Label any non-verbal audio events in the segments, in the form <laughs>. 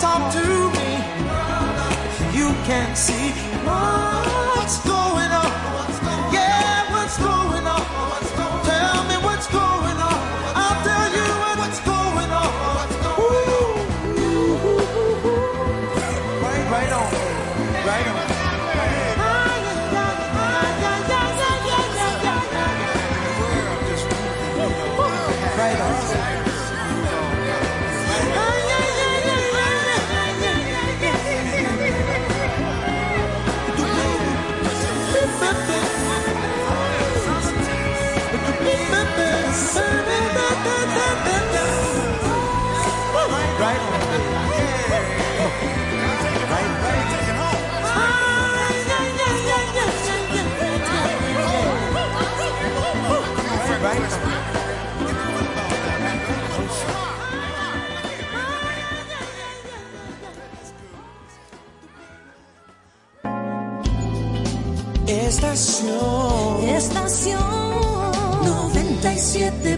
talk to me. You can see what's going on. Estación. Estación. 97.7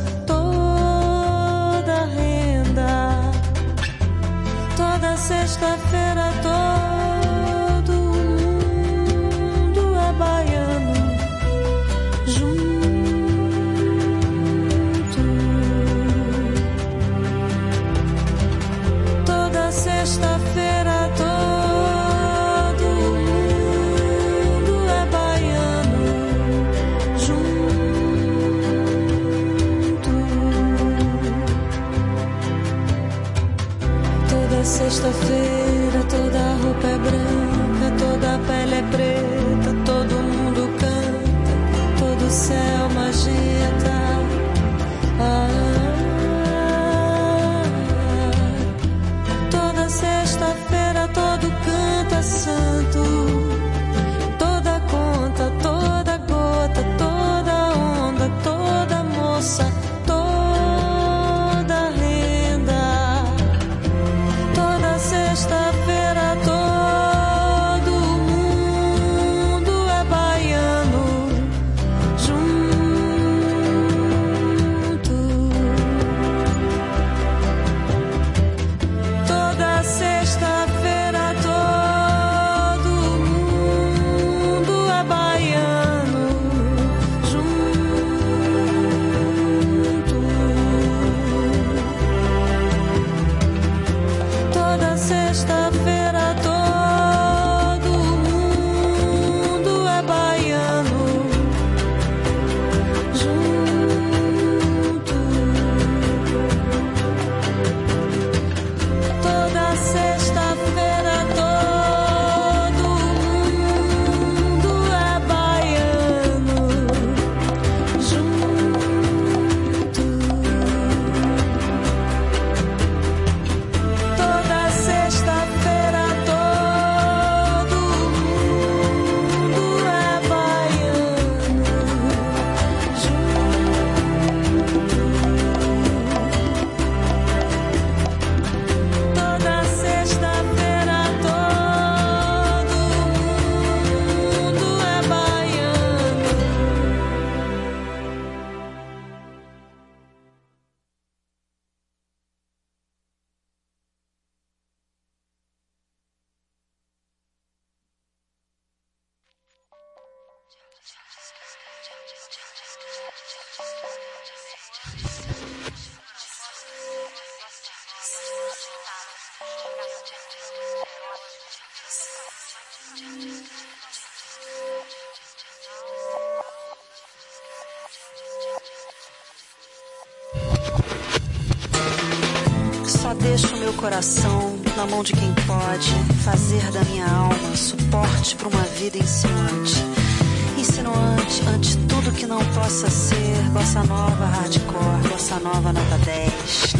possa ser bossa nova hardcore, bossa nova nota 10.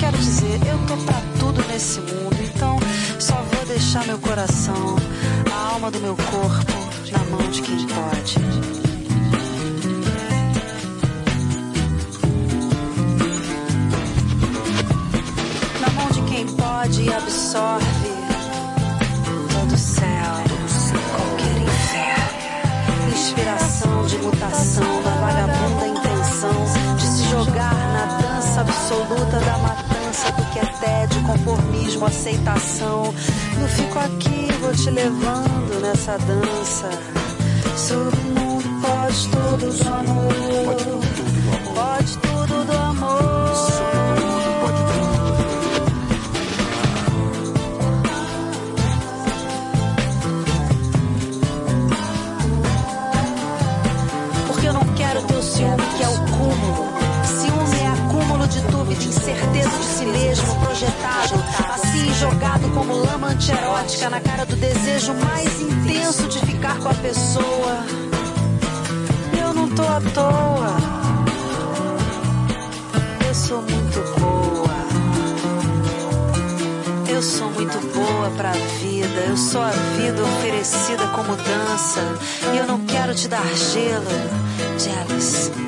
Quero dizer, eu tô pra tudo nesse mundo, então só vou deixar meu coração, a alma do meu corpo na mão de quem pode. na mão de quem pode e absorve da vagabunda intenção de se jogar na dança absoluta da matança do que é tédio, conformismo, aceitação. Eu fico aqui, vou te levando nessa dança. Submundo pode tudo do amor, projetado, assim jogado como lama antierótica na cara do desejo mais intenso de ficar com a pessoa. Eu não tô à toa. Eu sou muito boa. Eu sou muito boa pra vida. Eu sou a vida oferecida como dança. E eu não quero te dar gelo. Jealous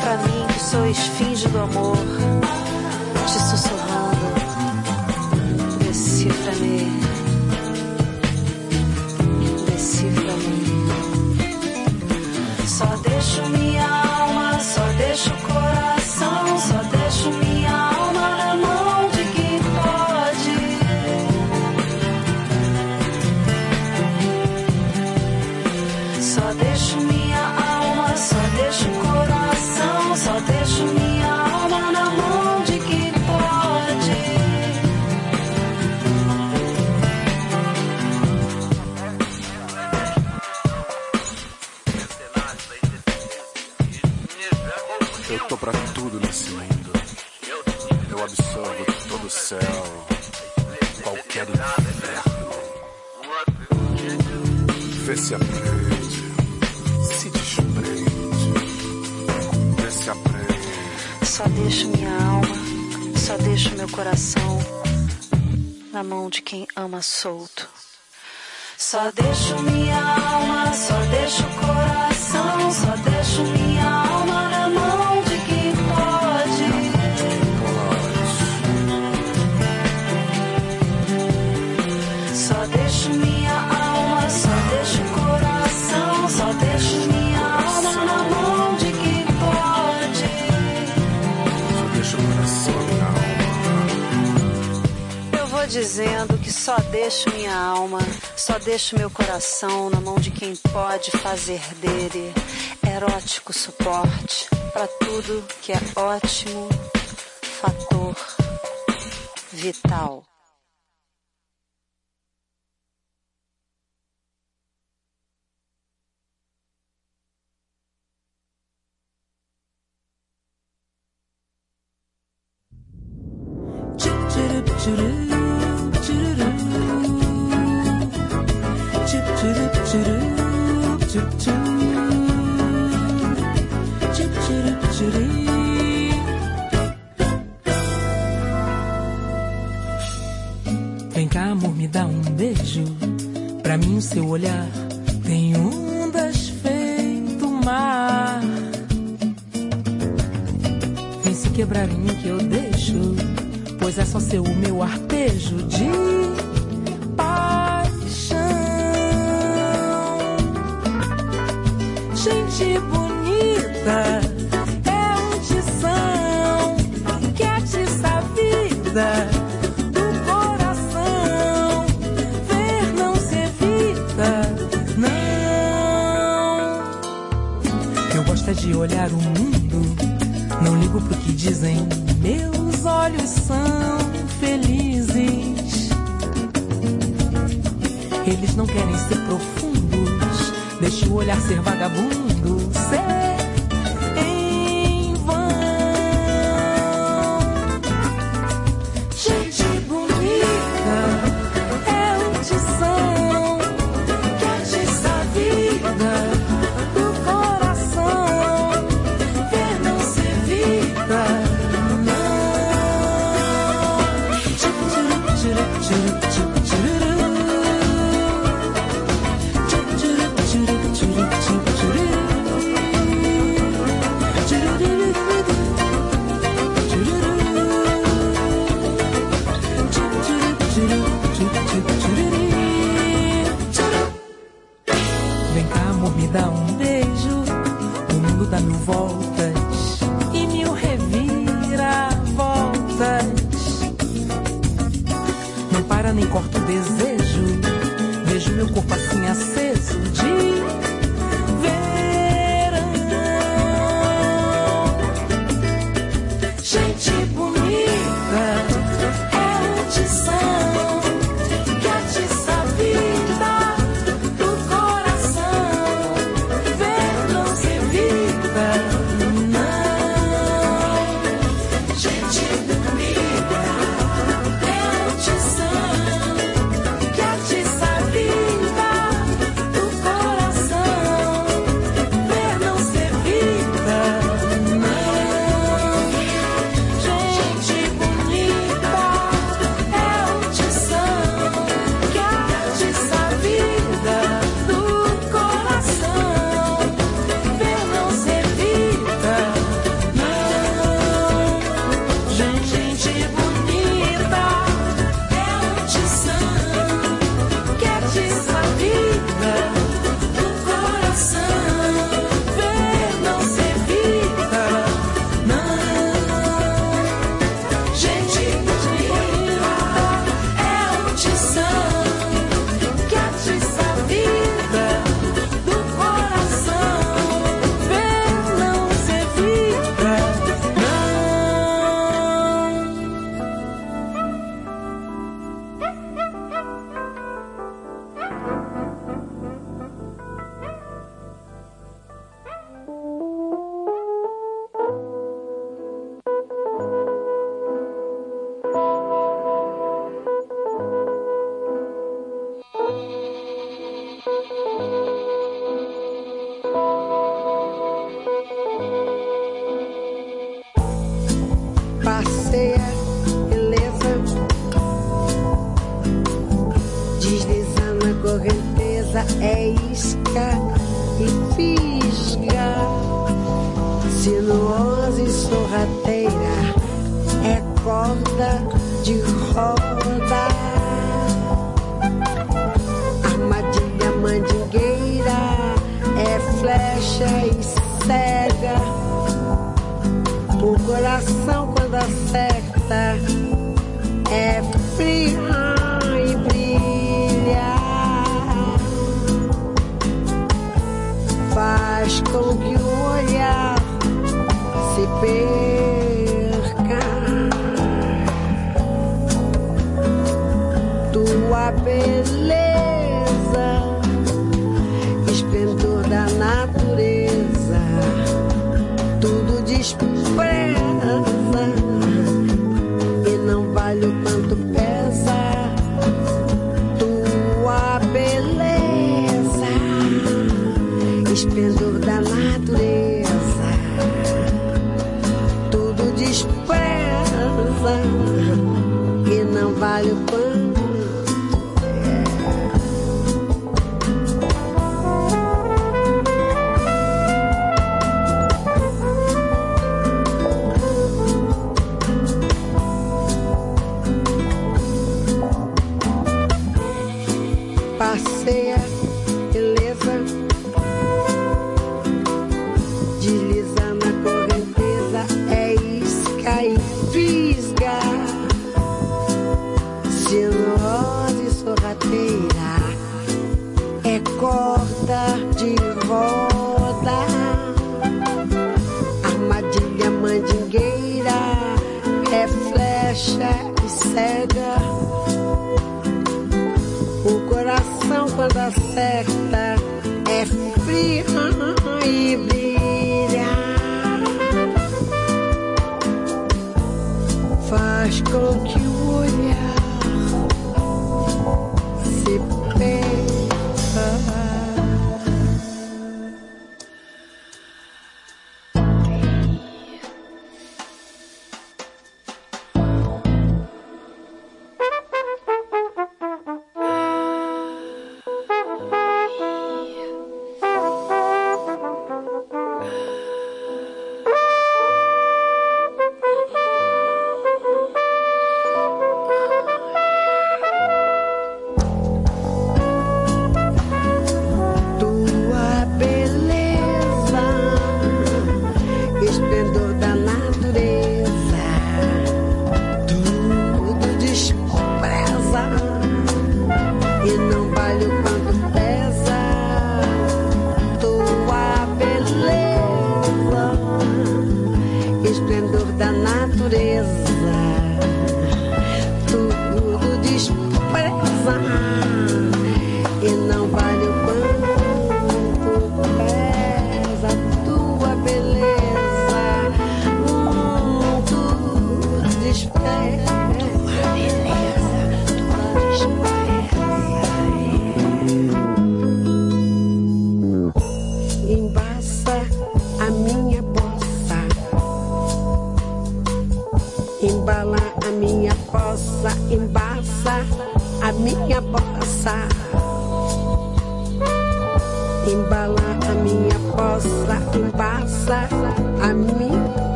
pra mim que sou esfinge do amor. Solto. Só deixo minha alma, só deixo o coração, só deixo minha alma na mão de quem pode. Só deixo minha alma, só deixo o coração, só deixo minha alma na mão de quem pode. Só deixa o coração na alma. Eu vou dizendo só deixo minha alma, só deixo meu coração na mão de quem pode fazer dele erótico suporte para tudo que é ótimo, fator vital. Dá um beijo. Pra mim, o seu olhar tem ondas feito mar. Vem se quebrar em mim que eu deixo, pois é só seu o meu arpejo de paixão. Gente bonita, olhar o mundo, não ligo pro que dizem. Meus olhos são felizes. Eles não querem ser profundos, deixa o olhar ser vagabundo, correnteza é isca e fisga, sinuosa e sorrateira é corda de roda, armadilha mandingueira é flecha e cega, o coração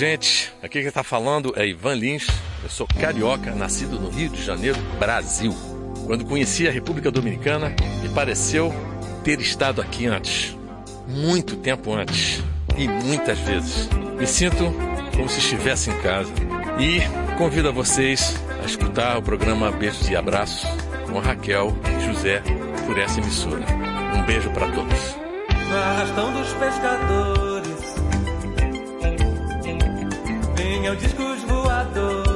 gente. Aqui quem está falando é Ivan Lins. Eu sou carioca, nascido no Rio de Janeiro, Brasil. Quando conheci a República Dominicana, me pareceu ter estado aqui antes. Muito tempo antes. E muitas vezes. Me sinto como se estivesse em casa. E convido a vocês a escutar o programa Beijos e Abraços com Raquel e José por essa emissora. Um beijo para todos. Arrastão dos pescadores, discos voadores.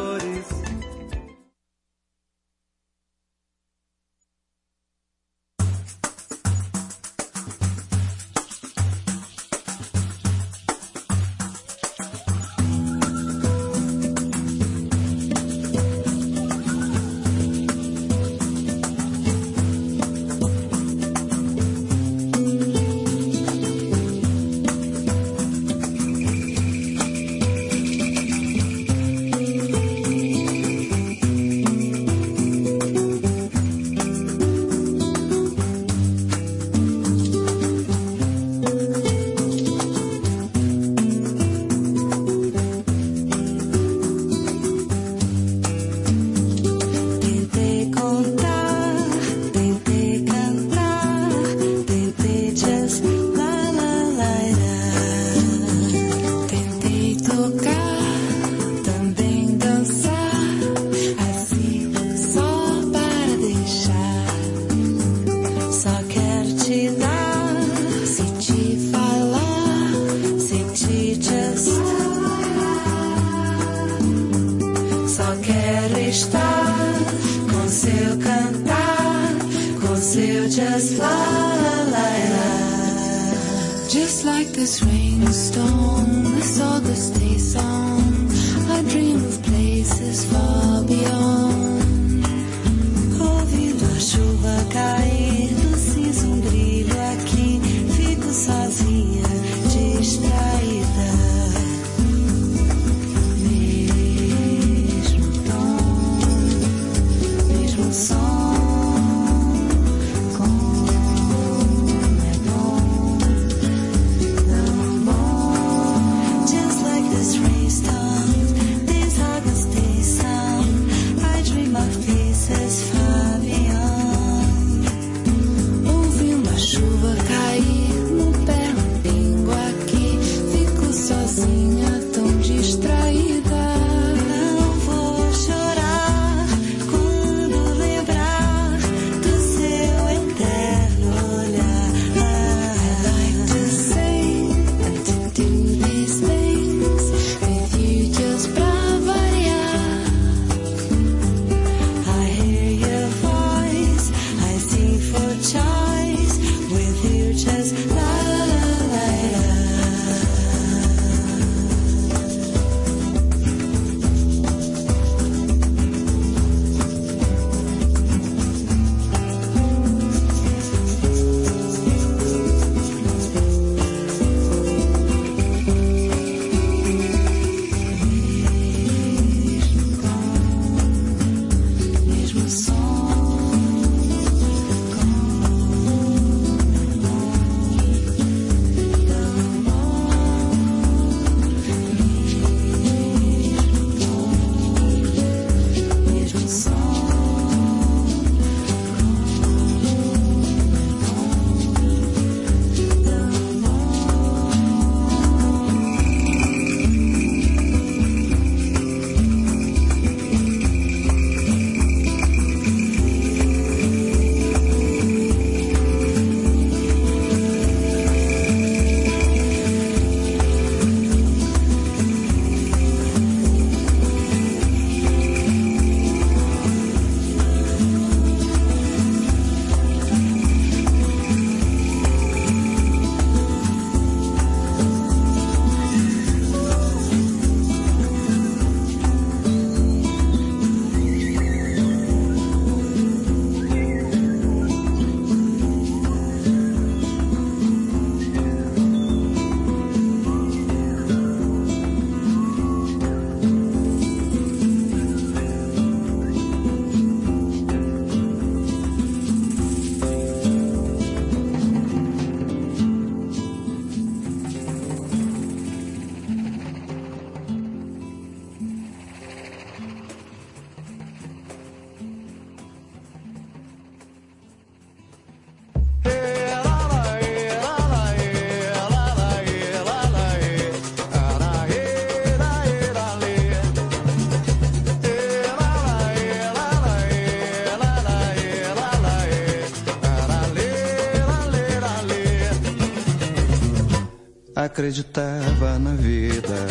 Acreditava na vida,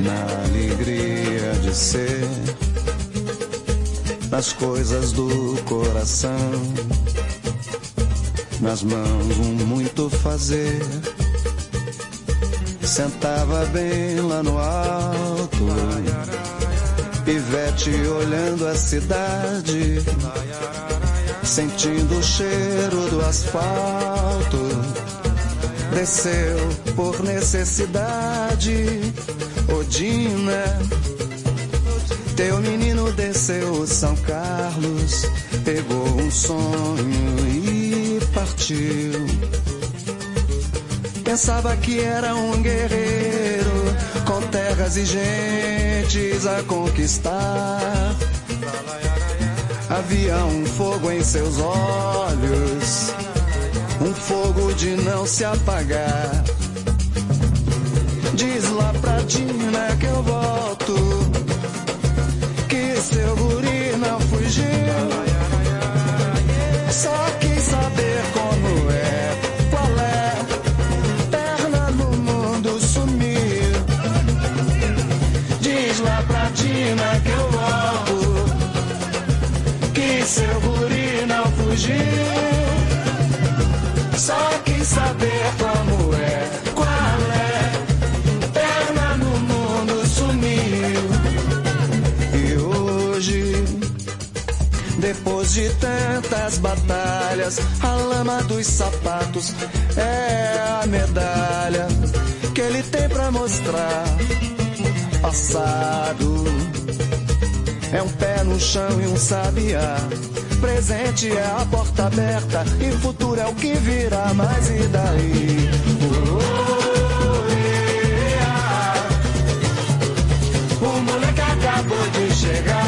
na alegria de ser, nas coisas do coração, nas mãos um muito fazer. Sentava bem lá no alto, pivete olhando a cidade, sentindo o cheiro do asfalto desceu por necessidade. Odina, teu menino desceu São Carlos, pegou um sonho e partiu. Pensava que era um guerreiro com terras e gentes a conquistar. Havia um fogo em seus olhos um fogo de não se apagar. Diz lá pra Dina que eu volto, que seu guri não fugiu. Só quis saber como é, qual é, perna no mundo sumiu. Diz lá pra Dina que eu volto, que seu guri não fugiu. Saber como é, qual é. Perna no mundo sumiu. E hoje, depois de tantas batalhas, a lama dos sapatos é a medalha que ele tem pra mostrar. Passado é um pé no chão e um sabiá. Presente é a porta aberta e futuro é o que virá, mas e daí? O moleque acabou de chegar.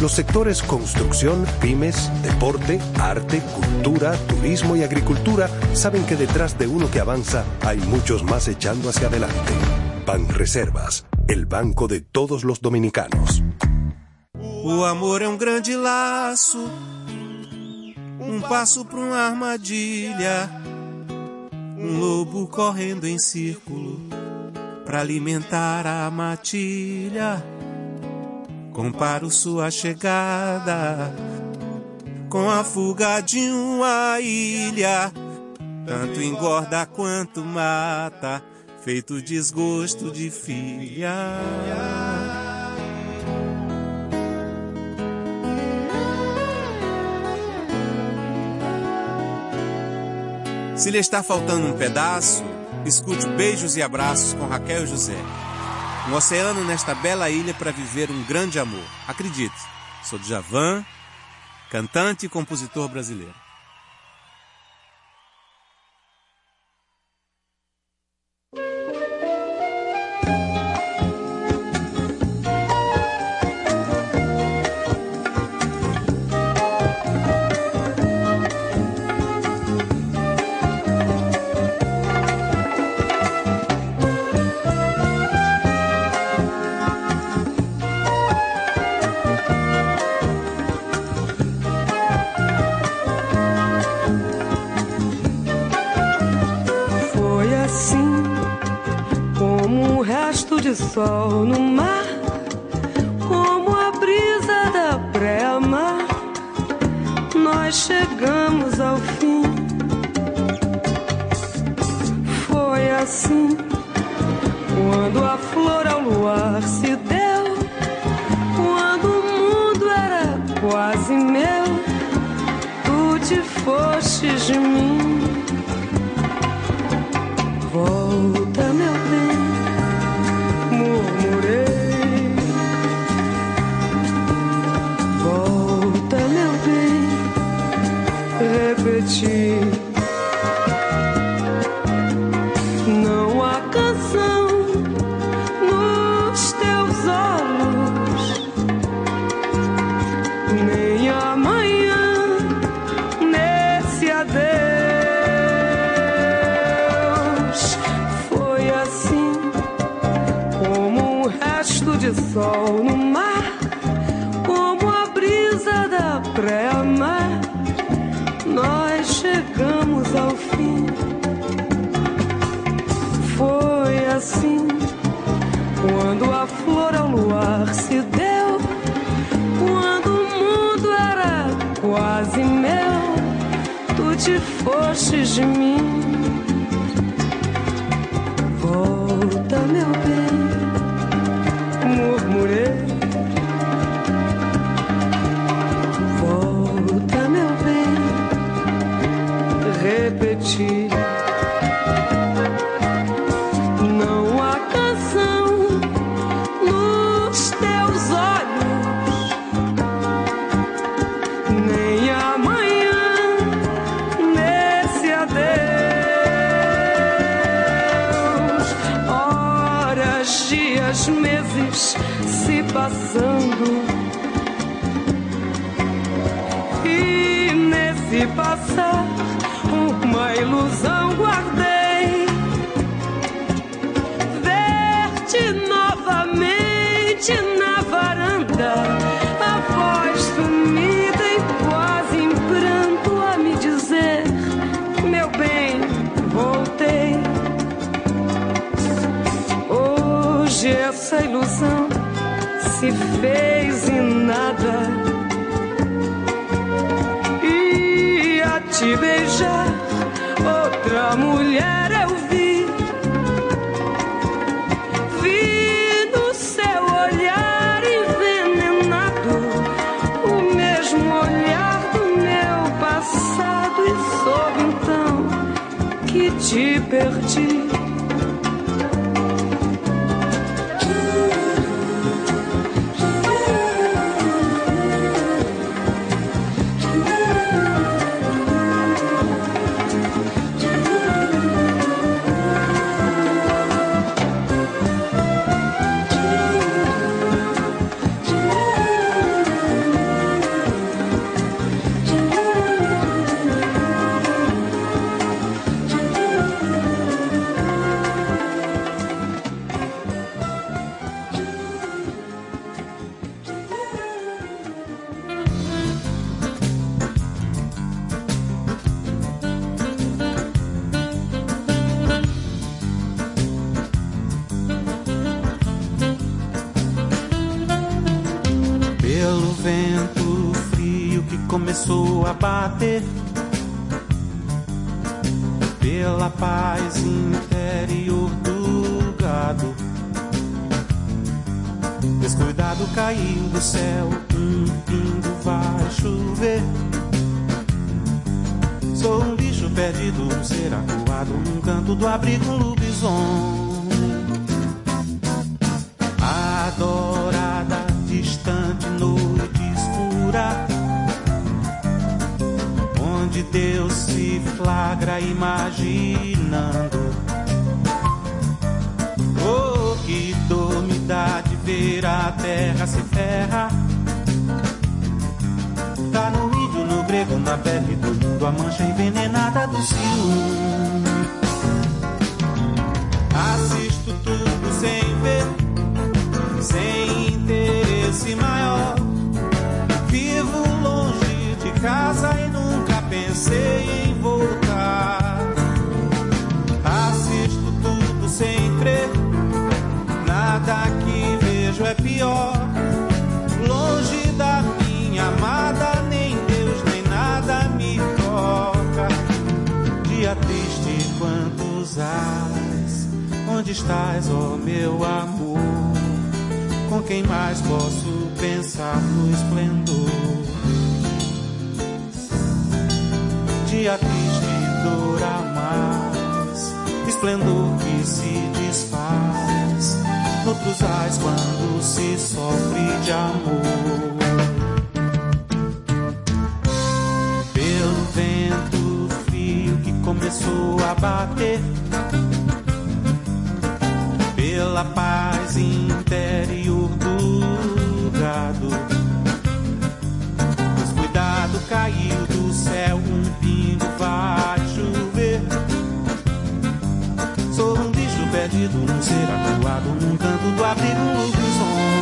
Los sectores construcción, pymes, deporte, arte, cultura, turismo y agricultura saben que detrás de uno que avanza hay muchos más echando hacia adelante. Banreservas, el banco de todos los dominicanos. O amor é um grande laço, um passo para uma armadilha, um lobo correndo em círculo para alimentar a matilha. Comparo sua chegada com a fuga de uma ilha, tanto engorda quanto mata, feito desgosto de filha. Se lhe está faltando um pedaço, escute beijos e abraços com Raquel José. Um oceano nesta bela ilha para viver um grande amor. Acredite, sou Djavan, cantante e compositor brasileiro. Sol no mar, como a brisa da pré-mar. Nós chegamos ao fim. Foi assim, quando a flor ao luar se deu, quando o mundo era quase meu, tu te fostes de mim. Te fostes de mim. Volta, meu bem, murmurei. Volta, meu bem, repeti. Se fez vento frio que começou a bater, pela paz interior do gado. Descuidado caiu do céu, um pingo vai chover. Sou um bicho perdido, um ser acuado, um canto do abrigo, um lobisomem. Adorada, distante, noite onde Deus se flagra imaginando. Oh, que dor me dá de ver a terra se ferra. Tá no índio, no grego, na pele do mundo, a mancha envenenada do ciúme. Assisto tudo sem ver, sem interesse maior. Vivo longe de casa e nunca pensei em voltar. Assisto tudo sem crer, nada que vejo é pior. Longe da minha amada, nem Deus nem nada me toca. Dia triste, quantos ais, onde estás, ó meu amor? Com quem mais posso pensar no esplendor? Dia triste, dor a mais, esplendor que se desfaz. Noutros ais, quando se sofre de amor. Pelo vento começou a bater pela paz interior perdido, um ser acuado num canto do abrigo dos homens.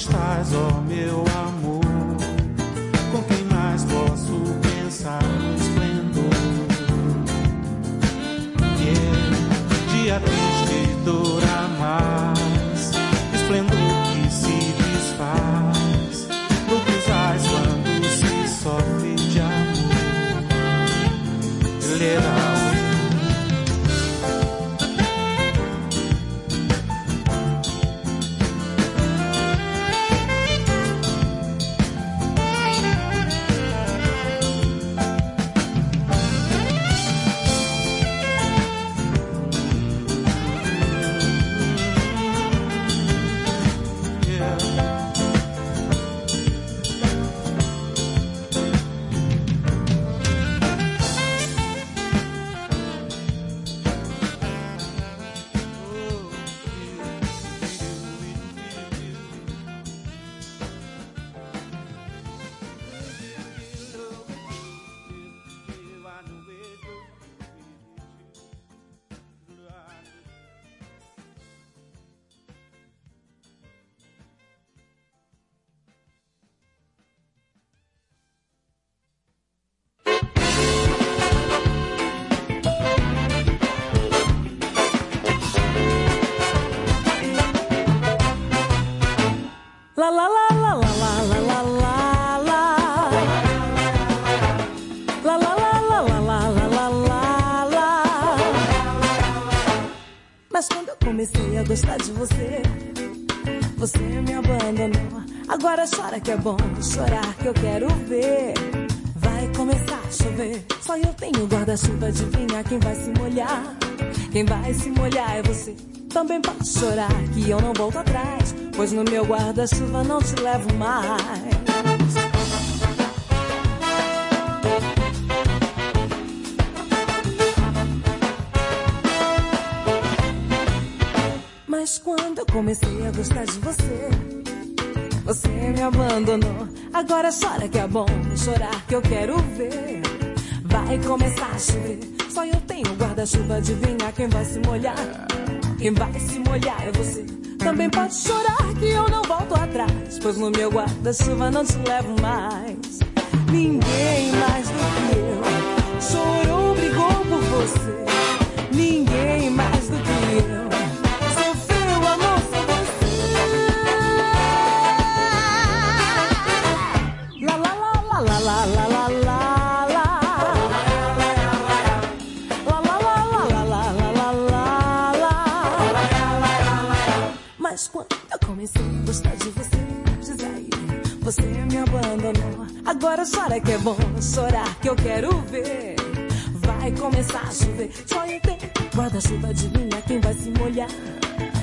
Estás, ó meu amor? Com quem mais posso pensar no esplendor? Yeah. Dia triste, dor Chora que é bom, chorar que eu quero ver. Vai começar a chover, só eu tenho guarda-chuva, adivinha quem vai se molhar? Quem vai se molhar é você. Também pode chorar que eu não volto atrás, pois no meu guarda-chuva não te levo mais. Mas quando eu comecei a gostar de você, você me abandonou. Agora chora que é bom, chorar que eu quero ver. Vai começar a chover, só eu tenho guarda-chuva, adivinha quem vai se molhar? Quem vai se molhar é você. Também pode chorar que eu não volto atrás, pois no meu guarda-chuva não te levo mais. Ninguém mais do que eu Agora chora que é bom, chorar que eu quero ver. Vai começar a chover, só eu tenho guarda-chuva, adivinha quem vai se molhar?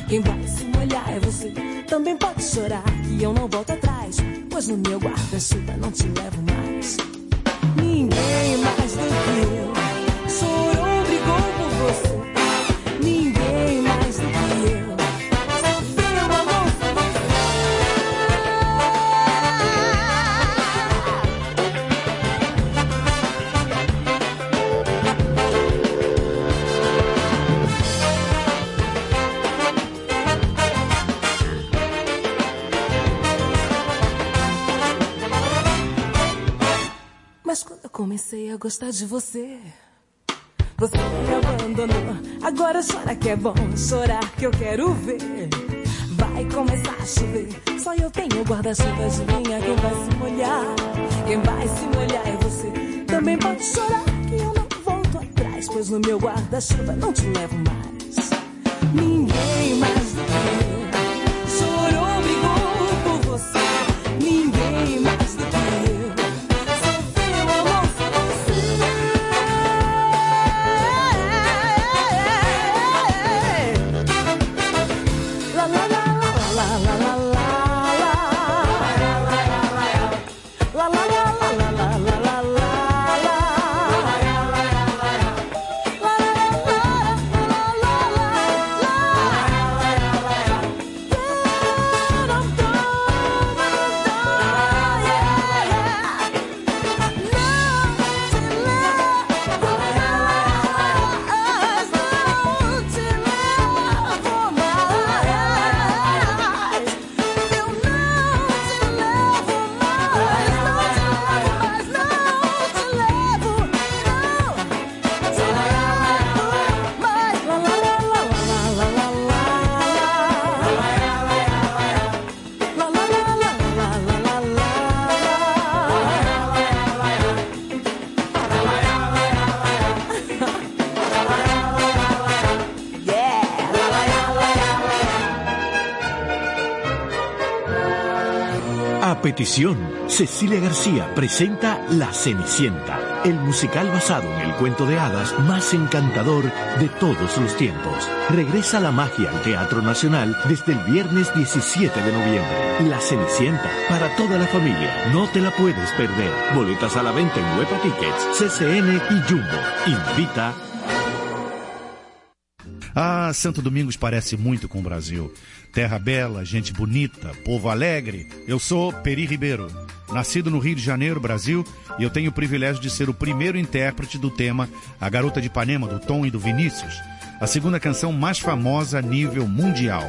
Quem vai se molhar é você. Também pode chorar que eu não volto atrás, pois no meu guarda-chuva não te levo mais. Ninguém mais Eu gostar de você. Você me abandonou, agora chora que é bom chorar que eu quero ver. Vai começar a chover, só eu tenho guarda-chuva, de adivinha quem vai se molhar? Quem vai se molhar é você, também pode chorar que eu não volto atrás, pois no meu guarda-chuva não te levo mais. Ninguém mais Cecilia García presenta La Cenicienta, el musical basado en el cuento de hadas más encantador de todos los tiempos. Regresa la magia al Teatro Nacional desde el viernes 17 de noviembre. La Cenicienta, para toda la familia, no te la puedes perder. Boletas a la venta en Huepa Tickets, CCN y Jumbo. Invita Santo Domingos parece muito com o Brasil. Terra bela, gente bonita, povo alegre. Eu sou Peri Ribeiro, nascido no Rio de Janeiro, Brasil, e eu tenho o privilégio de ser o primeiro intérprete do tema A Garota de Ipanema, do Tom e do Vinícius, a segunda canção mais famosa a nível mundial.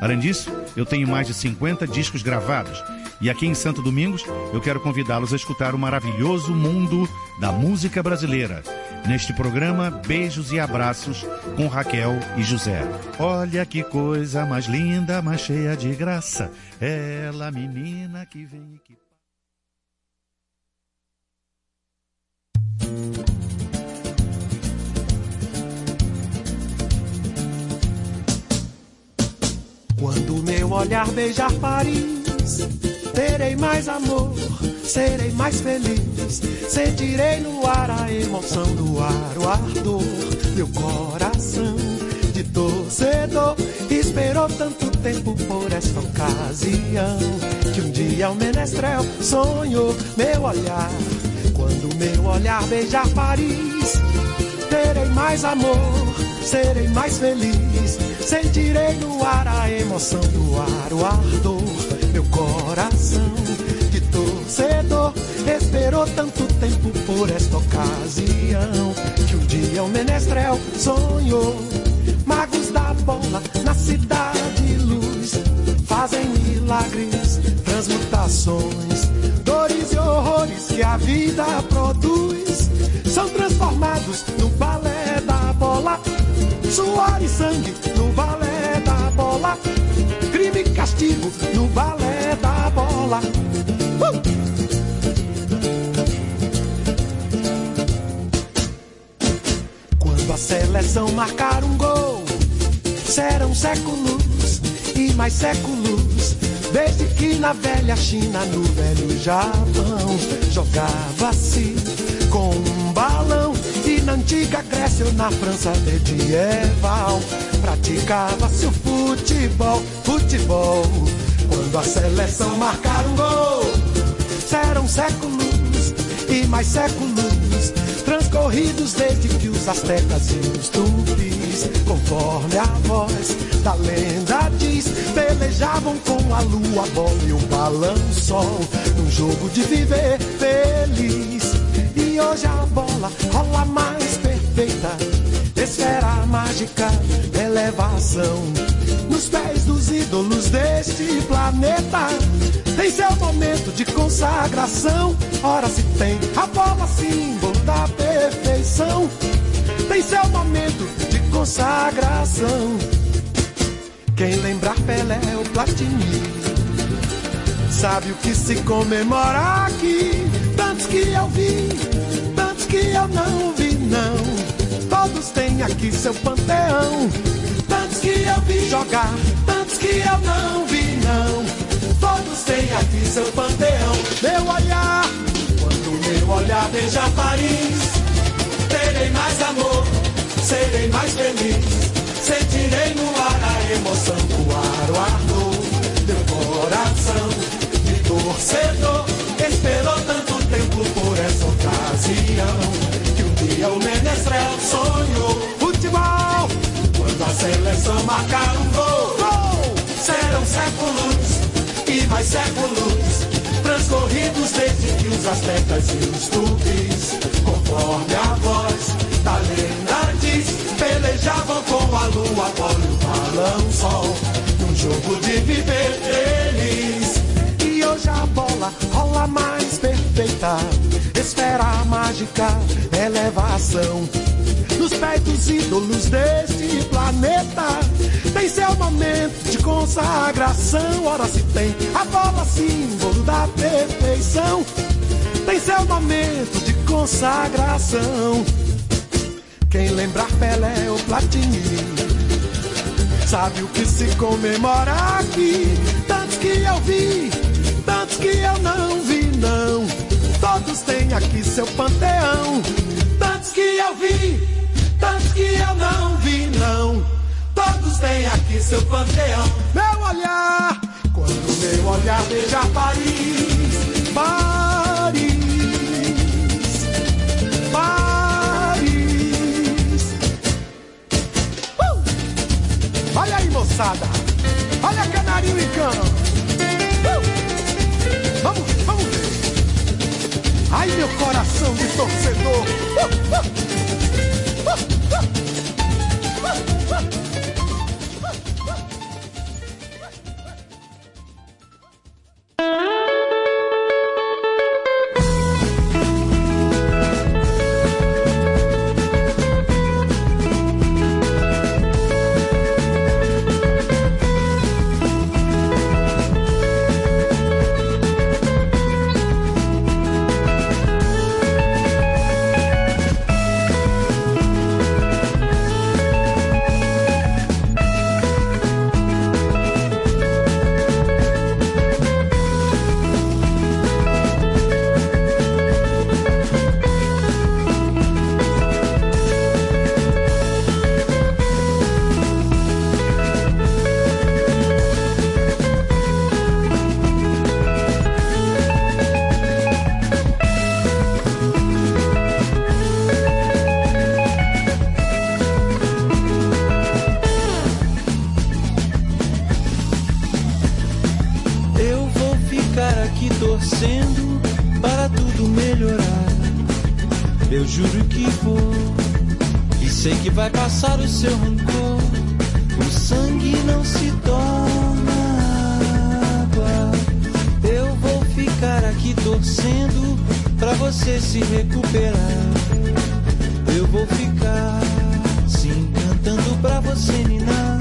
Além disso, eu tenho mais de 50 discos gravados. E aqui em Santo Domingos, eu quero convidá-los a escutar o maravilhoso mundo da música brasileira. Neste programa, beijos e abraços com Raquel e José. Olha que coisa mais linda, mais cheia de graça. Ela, menina que vem e. Quando meu olhar beijar Paris, terei mais amor, serei mais feliz. Sentirei no ar a emoção do ar, o ardor. Meu coração de torcedor esperou tanto tempo por esta ocasião. Que um dia o menestrel sonhou meu olhar. Quando meu olhar beijar Paris, terei mais amor, serei mais feliz. Sentirei no ar a emoção do ar, o ardor. Meu coração de torcedor esperou tanto tempo por esta ocasião. Que um dia o menestrel sonhou. Magos da bola na cidade luz fazem milagres, transmutações, dores e horrores que a vida produz são transformados no balé da bola. Suor e sangue no balé da bola. Crime e castigo no balé da bola. Uh! Quando a seleção marcar um gol, serão séculos e mais séculos. Desde que na velha China, no velho Japão, jogava-se com na antiga Grécia ou na França medieval, praticava-se o futebol, futebol. Quando a seleção marcar um gol, serão séculos e mais séculos transcorridos desde que os astecas e os tupis, conforme a voz da lenda diz, pelejavam com a lua, a bola e o balão sol, jogo de viver feliz. E hoje a bola rola mais perfeita, esfera mágica, elevação. Nos pés dos ídolos deste planeta, tem seu momento de consagração. Ora se tem a bola símbolo da perfeição, tem seu momento de consagração. Quem lembrar Pelé ou Platini, sabe o que se comemora aqui. Tantos que eu vi, que eu não vi, não. Todos têm aqui seu panteão. Tantos que eu vi jogar, tantos que eu não vi, não. Todos têm aqui seu panteão. Meu olhar, quando meu olhar beija Paris, terei mais amor, serei mais feliz. Sentirei no ar a emoção, o ar, o ardor, meu coração de torcedor. Esperou tanto tempo por ocasião que um dia o Menestrel sonhou. Futebol, quando a seleção marcar um gol, gol, serão séculos e mais séculos transcorridos desde que os astecas e os tupis, conforme a voz da lenda diz, pelejavam com a lua, polo e o balão sol, num jogo de viver eles. E hoje a bola rola mais perfeita, esfera mágica, elevação. Nos pés dos ídolos deste planeta, tem seu momento de consagração. Ora se tem a bola, símbolo da perfeição, tem seu momento de consagração. Quem lembrar Pelé ou Platini sabe o que se comemora aqui. Tantos que eu vi, tantos que eu não. Todos têm aqui seu panteão. Tantos que eu vi, tantos que eu não vi, não. Todos têm aqui seu panteão. Meu olhar, quando meu olhar beija Paris, Paris, Paris. Uh! Olha aí, moçada. Olha canarinho em campo. Ai, meu coração de torcedor. Uh, uh. Uh, passar o seu rancor. O sangue não se torna água. Eu vou ficar aqui torcendo para você se recuperar. Eu vou ficar sim cantando pra você ninar.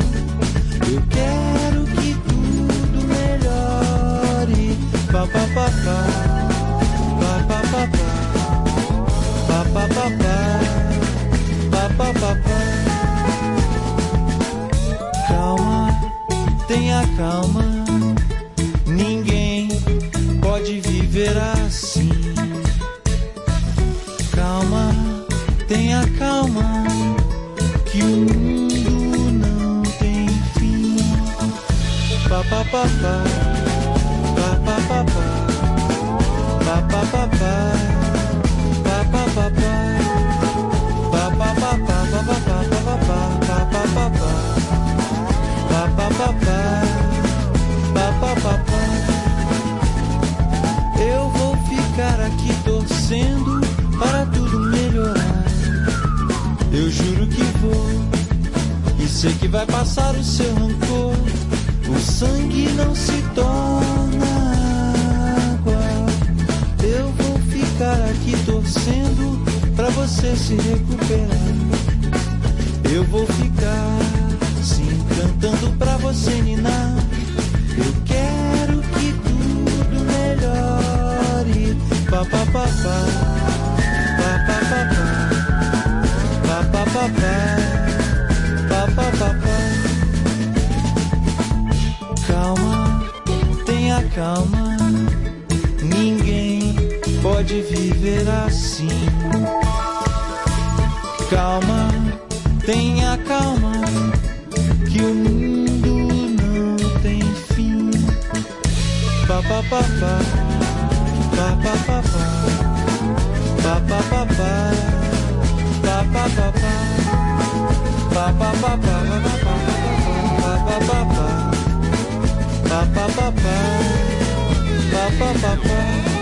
Eu quero que tudo melhore. Pa pa pa pa. Pa pa pa pa. Pa pa pa pa. Pa pa pa pa. Calma. Ninguém pode viver assim. Calma, tenha calma. Que o mundo não tem fim. Pa pa pa pa. Pa pa pa pa. Pa pa pa pa. Vai passar o seu rancor. O sangue não se torna água. Eu vou ficar aqui torcendo pra você se recuperar. Eu vou ficar sim cantando pra você ninar. Eu quero que tudo melhore. Pa pa pa pa. Pa pa pa pa. Pa pa pa pa. Calma. Ninguém pode viver assim. Calma, tenha calma, que o mundo não tem fim. Pa pa pa pa, pa pa pa pa, pa pa pa pa, pa pa pa pa, pa pa pa pa, pa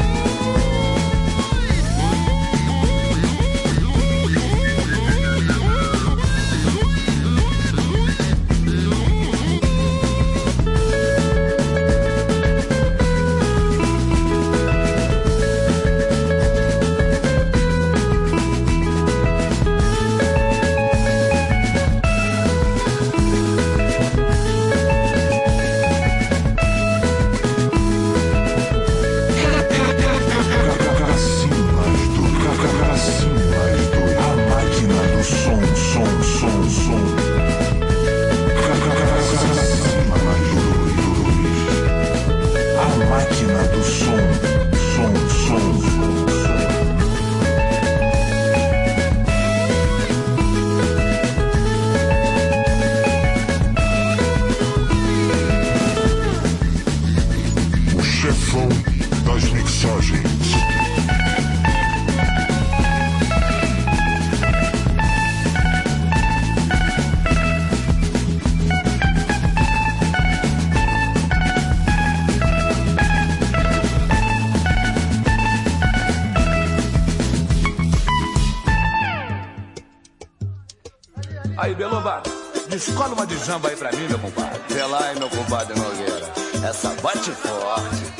jamba aí pra mim, meu compadre. Vê lá, meu compadre Nogueira. Essa bate forte.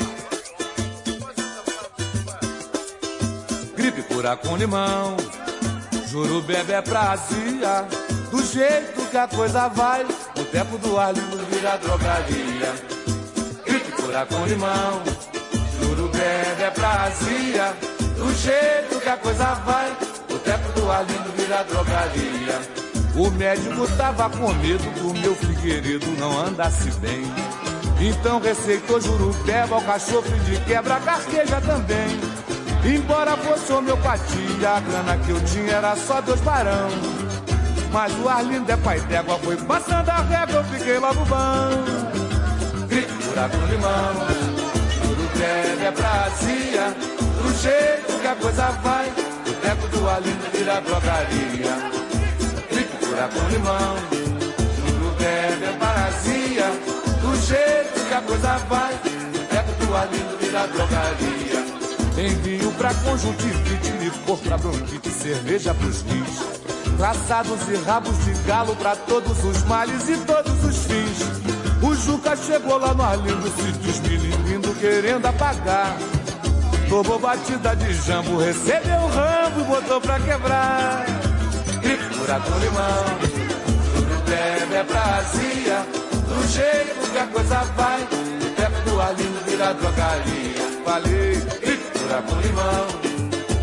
Gripe cura com limão. Juro bebê é prazia. Do jeito que a coisa vai. O tempo do ar livre vira drogaria. Gripe cura com limão. Juro bebê é prazia. Do jeito que a coisa vai. O tempo do ar livre vira drogaria. O médico tava com medo do meu Figueiredo não andasse bem. Então receitou jurupeba, alcachofre de quebra, carqueja também. Embora fosse homeopatia, a grana que eu tinha era só dois barão. Mas o Arlindo é pai d'égua, foi passando a régua, eu fiquei logo bom. Grito, buraco, limão, jurupeba é prazia. Do jeito que a coisa vai, o teco do Arlindo vira drogaria mistura com limão. Tudo bebe é parasia, do jeito que a coisa vai. É tua lindo vira drogaria. Envio pra conjuntivite, licor pra bronquite, cerveja pros rins. Traçados e rabos de galo pra todos os males e todos os fins. O Juca chegou lá no Arlindo, se desmilindo, querendo apagar. Tomou batida de jambo, recebeu o rambo e botou pra quebrar mistura com limão. Tudo bebe é prazia, do jeito que a coisa vai. Perto do Arlindo vira drogaria. Falei, mistura com limão.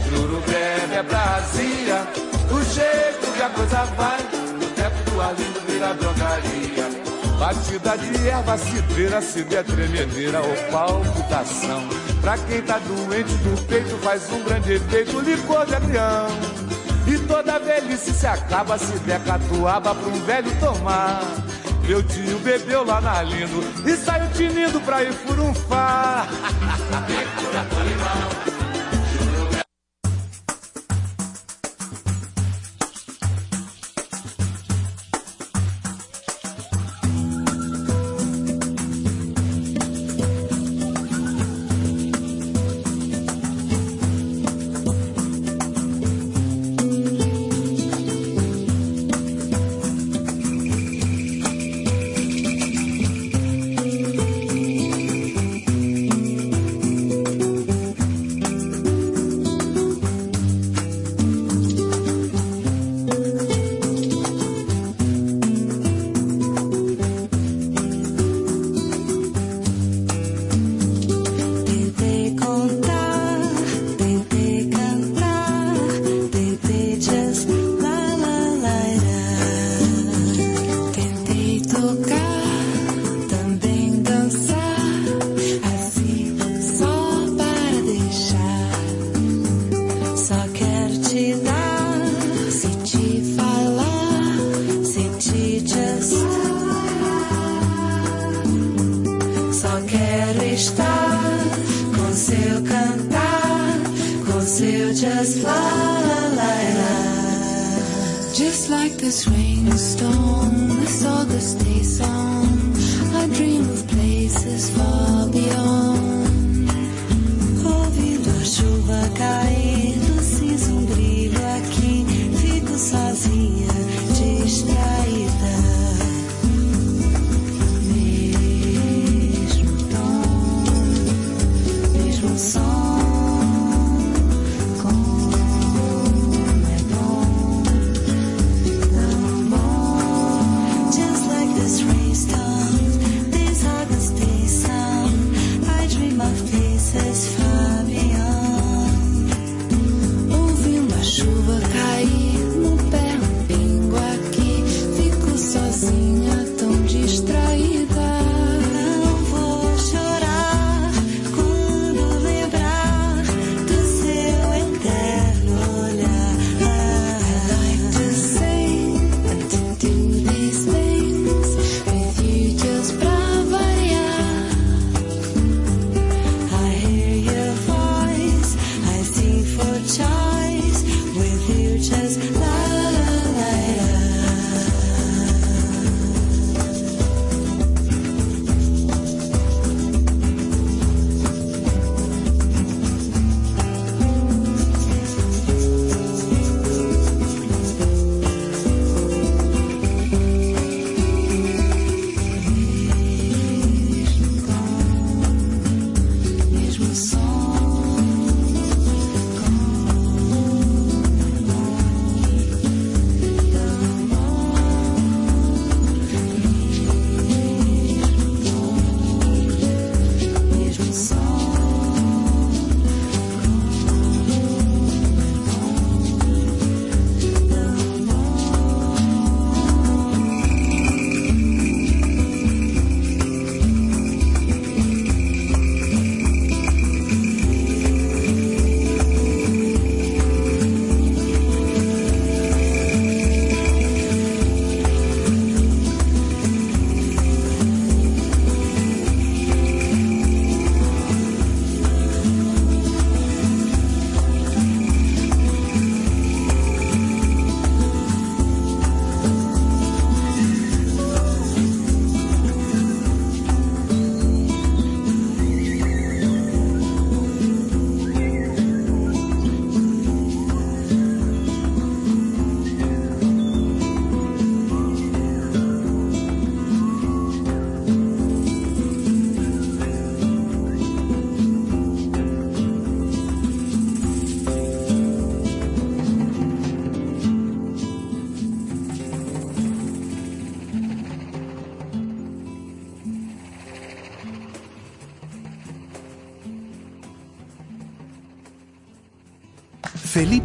Juro bebe é prazia, do jeito que a coisa vai. Perto do Arlindo vira drogaria. Batida de erva, cidreira, der tremedeira ou palpitação. Pra quem tá doente do peito, faz um grande efeito, licor de avião. E toda velhice se acaba se der catuaba pra um velho tomar. Meu tio bebeu lá na Lindo e saiu tinindo pra ir furunfar. <laughs>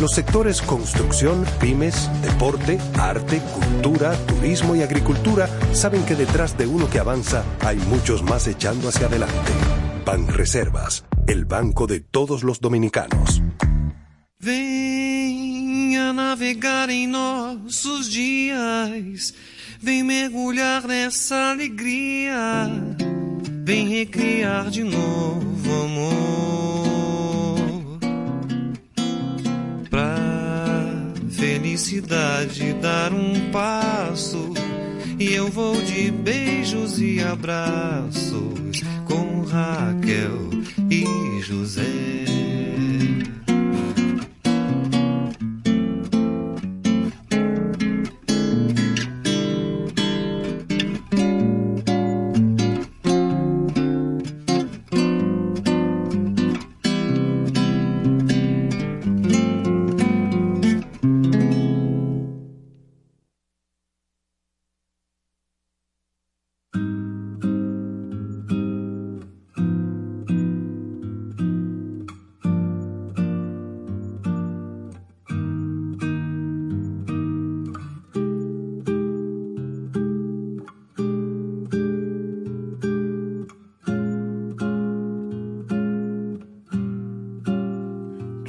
Los sectores construcción, pymes, deporte, arte, cultura, turismo y agricultura saben que detrás de uno que avanza hay muchos más echando hacia adelante. Banreservas, el banco de todos los dominicanos. Venha navegar em nossos dias, vem mergulhar nessa alegria, vem recriar de novo amor. Felicidade dar um passo, e eu vou de beijos e abraços com Raquel e José.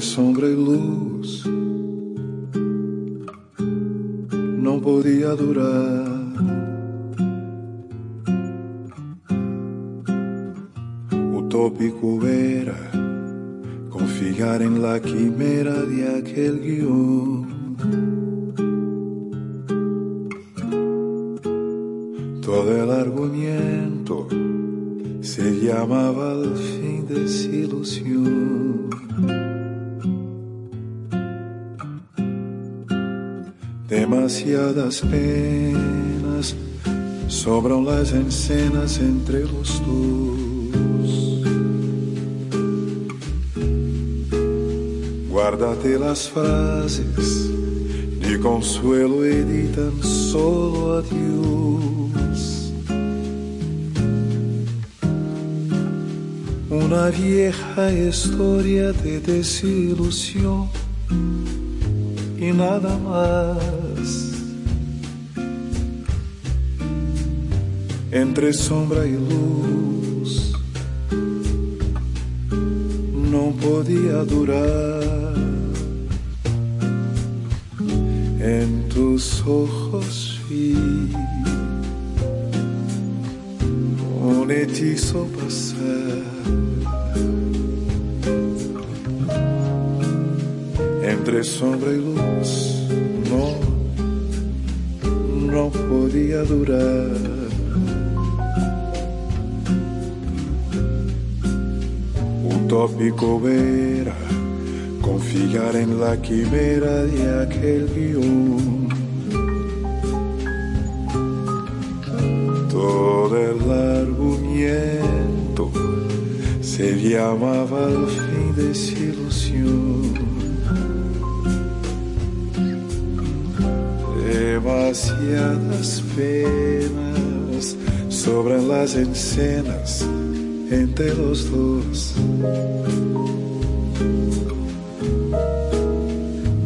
sombra e luz. Não podia durar. O tópico era confiar en la quimera de aquel guión. Penas sobram las escenas entre los dos. Guárdate las frases de consuelo y di tan solo adiós. Una vieja historia de desilusión y nada más. Entre sombra e luz não podia durar. En tus ojos vi un hechizo pasar. entre sombra e luz não, não podia durar. O tópico era confiar en la quimera de aquel guion. Todo el argumento se llamaba al fin desilusión. demasiadas penas sobran las escenas entre los dos.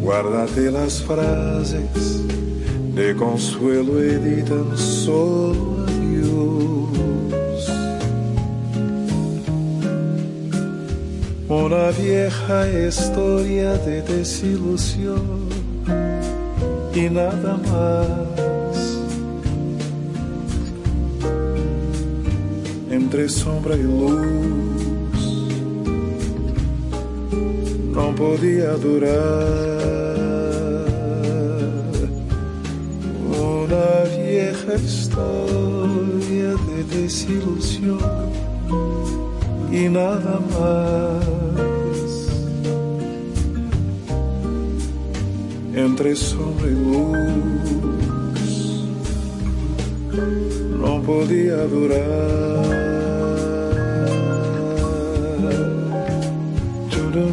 Guárdate las frases de consuelo y di tan solo adiós. Una vieja historia de desilusión y nada más. Entre sombra e luz não podia durar. Uma vieja história de desilusão e nada mais. entre sombra e luz não podia durar.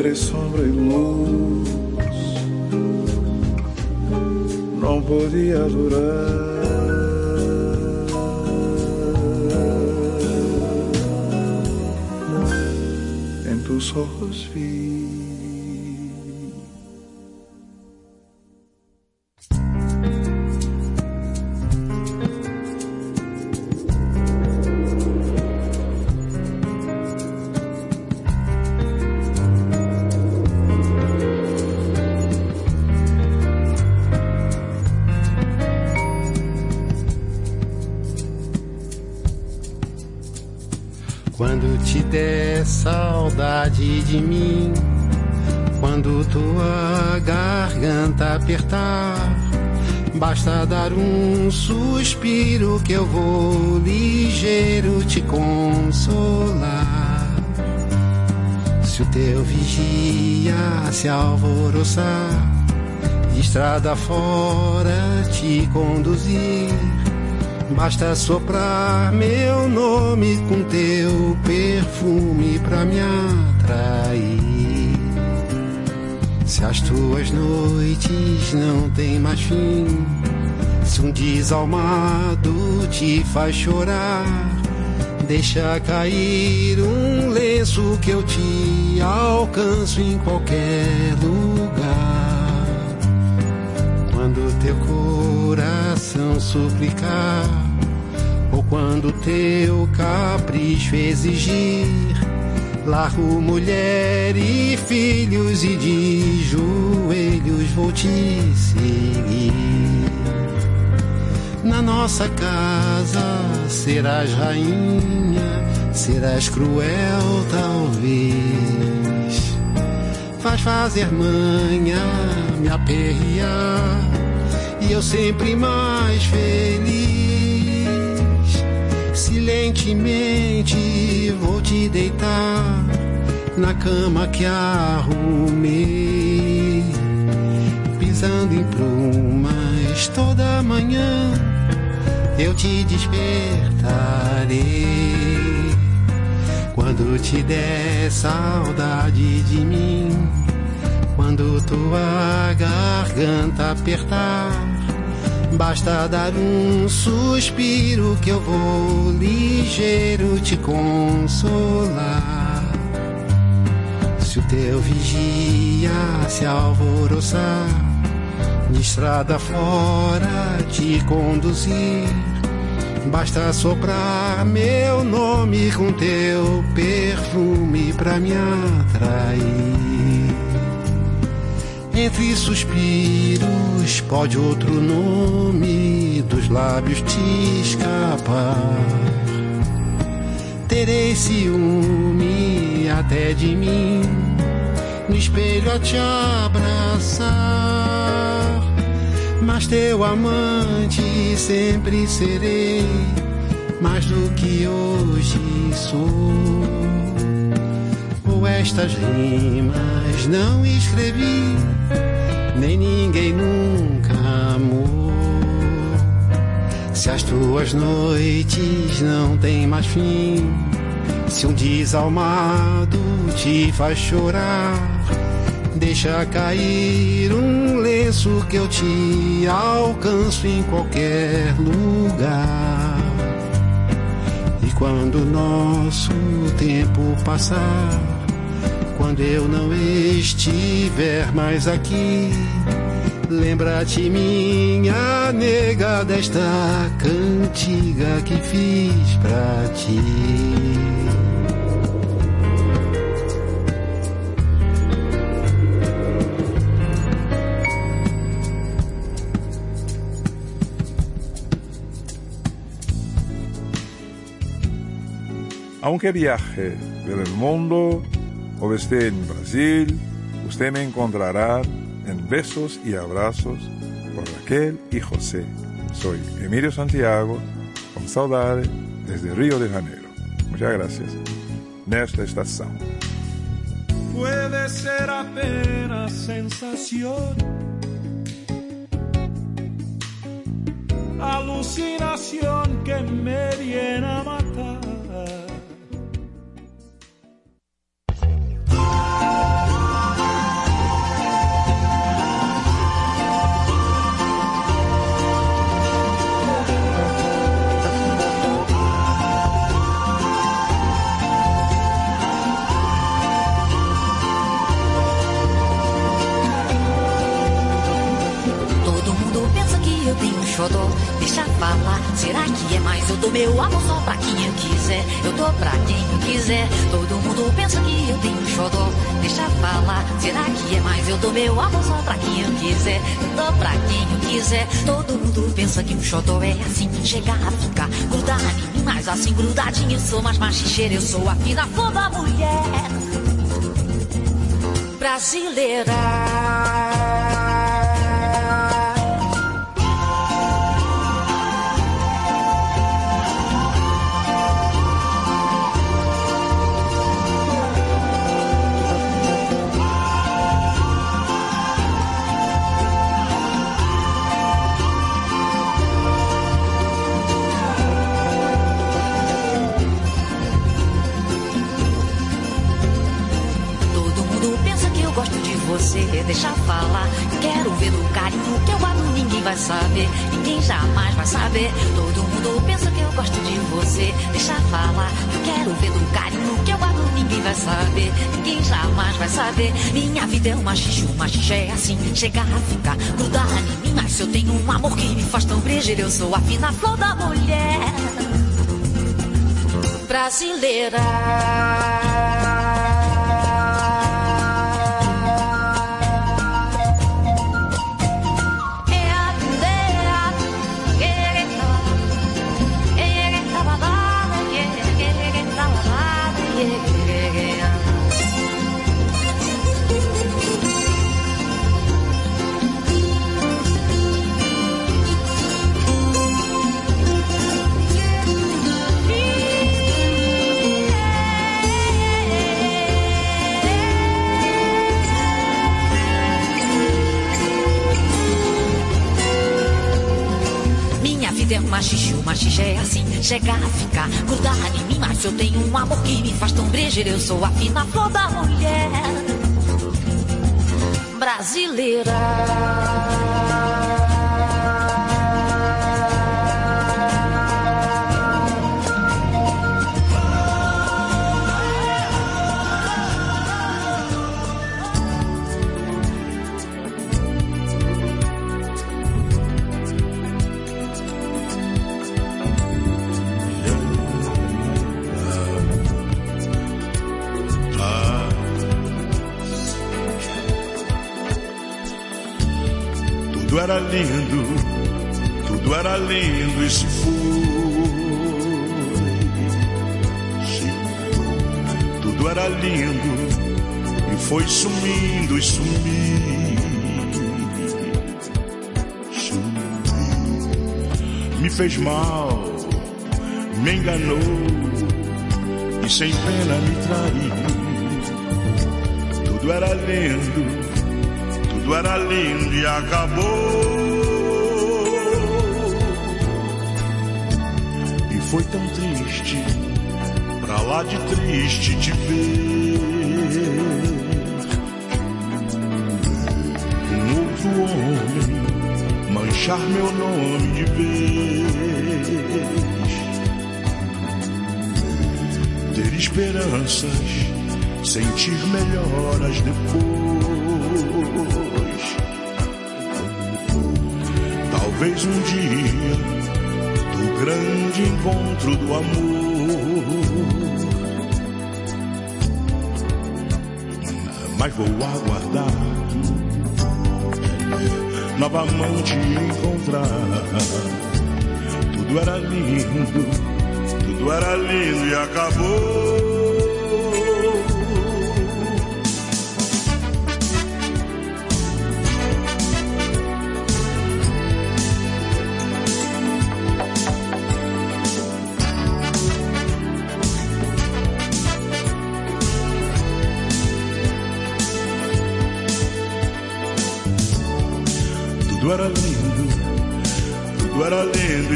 Entre sombra e luz não podia durar. En tus ojos vi. De mim, quando tua garganta apertar, basta dar um suspiro que eu vou ligeiro te consolar. Se o teu vigia se alvoroçar, estrada fora te conduzir. Basta soprar meu nome com teu perfume pra me Se as tuas noites não têm mais fim, se um desalmado te faz chorar, deixa cair um lenço que eu te alcanço em qualquer lugar. Quando teu coração suplicar, ou quando teu capricho exigir, largo mulher e filhos e de joelhos vou te seguir. Na nossa casa serás rainha, serás cruel talvez. Faz fazer manha, me aperrear e eu sempre mais feliz. Silentemente vou te deitar na cama que arrumei, pisando em plumas toda manhã. Eu te despertarei quando te der saudade de mim, quando tua garganta apertar. Basta dar um suspiro que eu vou ligeiro te consolar. Se o teu vigia se alvoroçar, de estrada fora te conduzir, basta soprar meu nome com teu perfume pra me atrair. Entre suspiros pode outro nome dos lábios te escapar. Terei ciúme até de mim, no espelho a te abraçar. Mas teu amante sempre serei, mais do que hoje sou. Ou estas rimas não escrevi nem ninguém nunca amou. Se as tuas noites não têm mais fim, se um desalmado te faz chorar, deixa cair um lenço que eu te alcanço em qualquer lugar. E quando nosso tempo passar, quando eu não estiver mais aqui, lembra-te, minha nega, desta cantiga que fiz pra ti. Aunque viaje por el mundo o esté en Brasil, usted me encontrará en besos y abrazos por Raquel y José. Soy Emilio Santiago, con saudade desde Río de Janeiro. Muchas gracias. Nesta estação. Puede ser apenas sensación, alucinación que me viene a matar. Só pra quem eu quiser. Eu dou pra quem eu quiser. Todo mundo pensa que eu tenho xodó. Deixa falar, será que é mais? Eu dou meu amor só pra quem eu quiser. Eu dou pra quem eu quiser. Todo mundo pensa que um xodó é assim, chegar a ficar grudado em mim, mas assim grudadinho eu sou mais machicheira, eu sou a fina flor da mulher brasileira. Deixa falar. Quero ver do carinho que eu guardo, ninguém vai saber, ninguém jamais vai saber. Todo mundo pensa que eu gosto de você, deixa falar. Eu quero ver do carinho que eu guardo, ninguém vai saber, ninguém jamais vai saber. Minha vida é uma xixi, uma xixi é assim, chega a ficar grudada em mim. Mas eu tenho um amor que me faz tão brilhar, eu sou a fina flor da mulher brasileira. É assim, chega a ficar grudada em mim, mas eu tenho um amor que me faz tão brilhar, eu sou a fina flor da mulher brasileira. Era lindo, tudo era lindo e se foi. Tudo era lindo e foi sumindo e sumindo. Me fez mal, me enganou e sem pena me traiu. Tudo era lindo tudo era lindo e acabou. E foi tão triste, pra lá de triste te ver. Um outro homem manchar meu nome de vez. Ter esperanças, sentir melhoras depois. Talvez um dia do grande encontro do amor. Mas vou aguardar nova mão te encontrar. Tudo era lindo, tudo era lindo e acabou.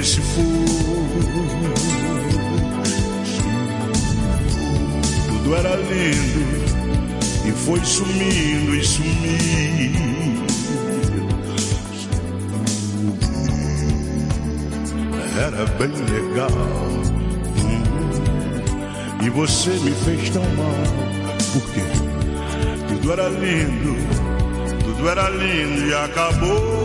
Se foi. Tudo era lindo e foi sumindo e sumindo. Era bem legal. E você me fez tão mal. Por quê? Tudo era lindo, tudo era lindo e acabou.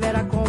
Se tiver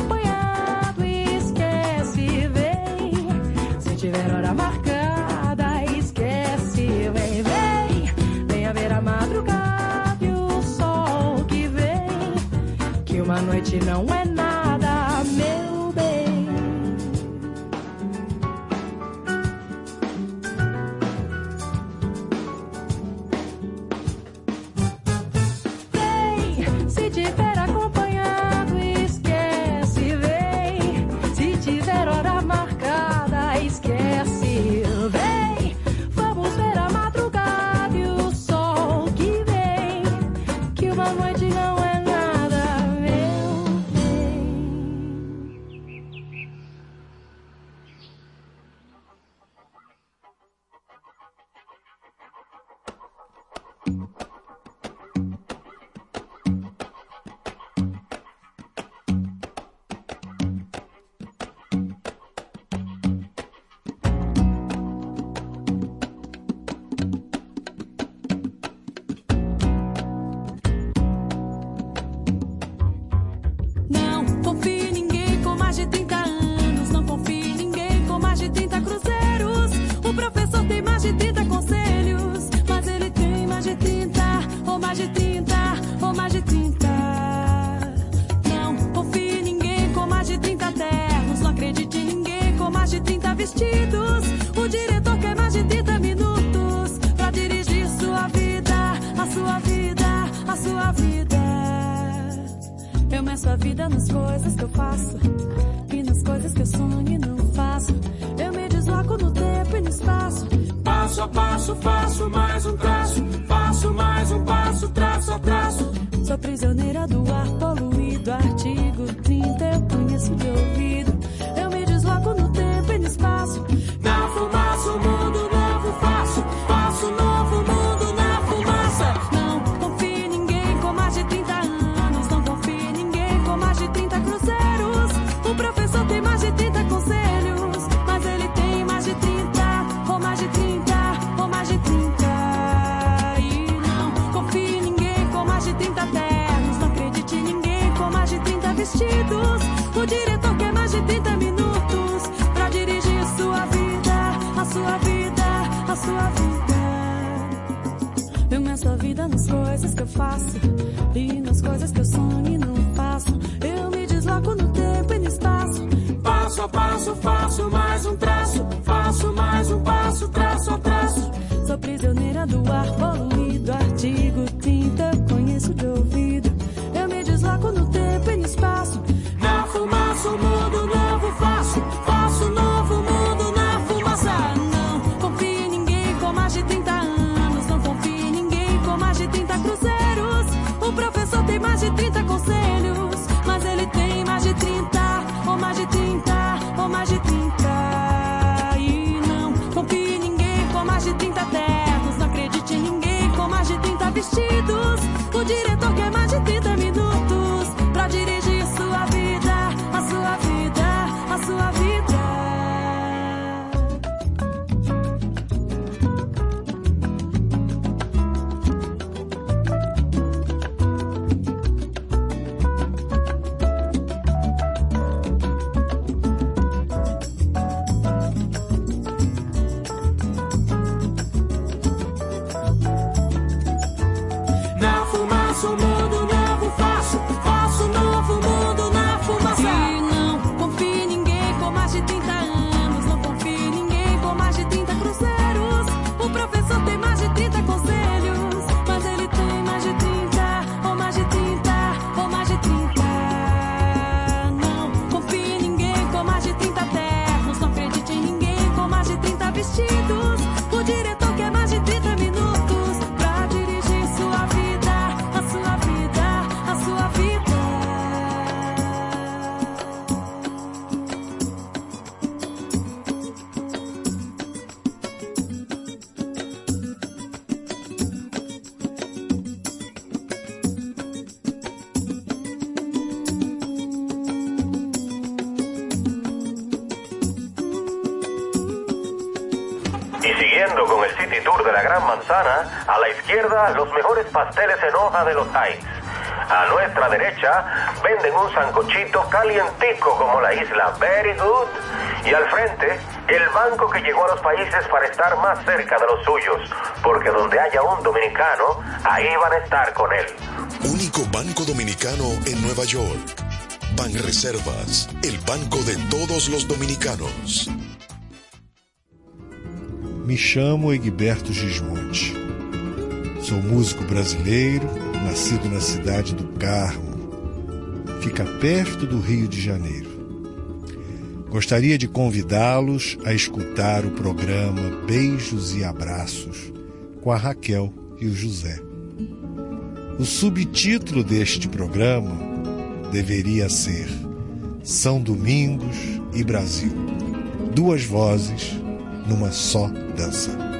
so much. pasteles en hoja de los Times. A nuestra derecha venden un sancochito calientico como la isla Very Good. Y al frente, el banco que llegó a los países para estar más cerca de los suyos. Porque donde haya un dominicano, ahí van a estar con él. Único banco dominicano en Nueva York. Ban Reservas, el banco de todos los dominicanos. Me chamo Egberto Gismonte. Sou músico brasileiro, nascido na cidade do Carmo. Fica perto do Rio de Janeiro. Gostaria de convidá-los a escutar o programa Beijos e Abraços com a Raquel e o José. O subtítulo deste programa deveria ser São Domingos e Brasil. Duas vozes numa só dança.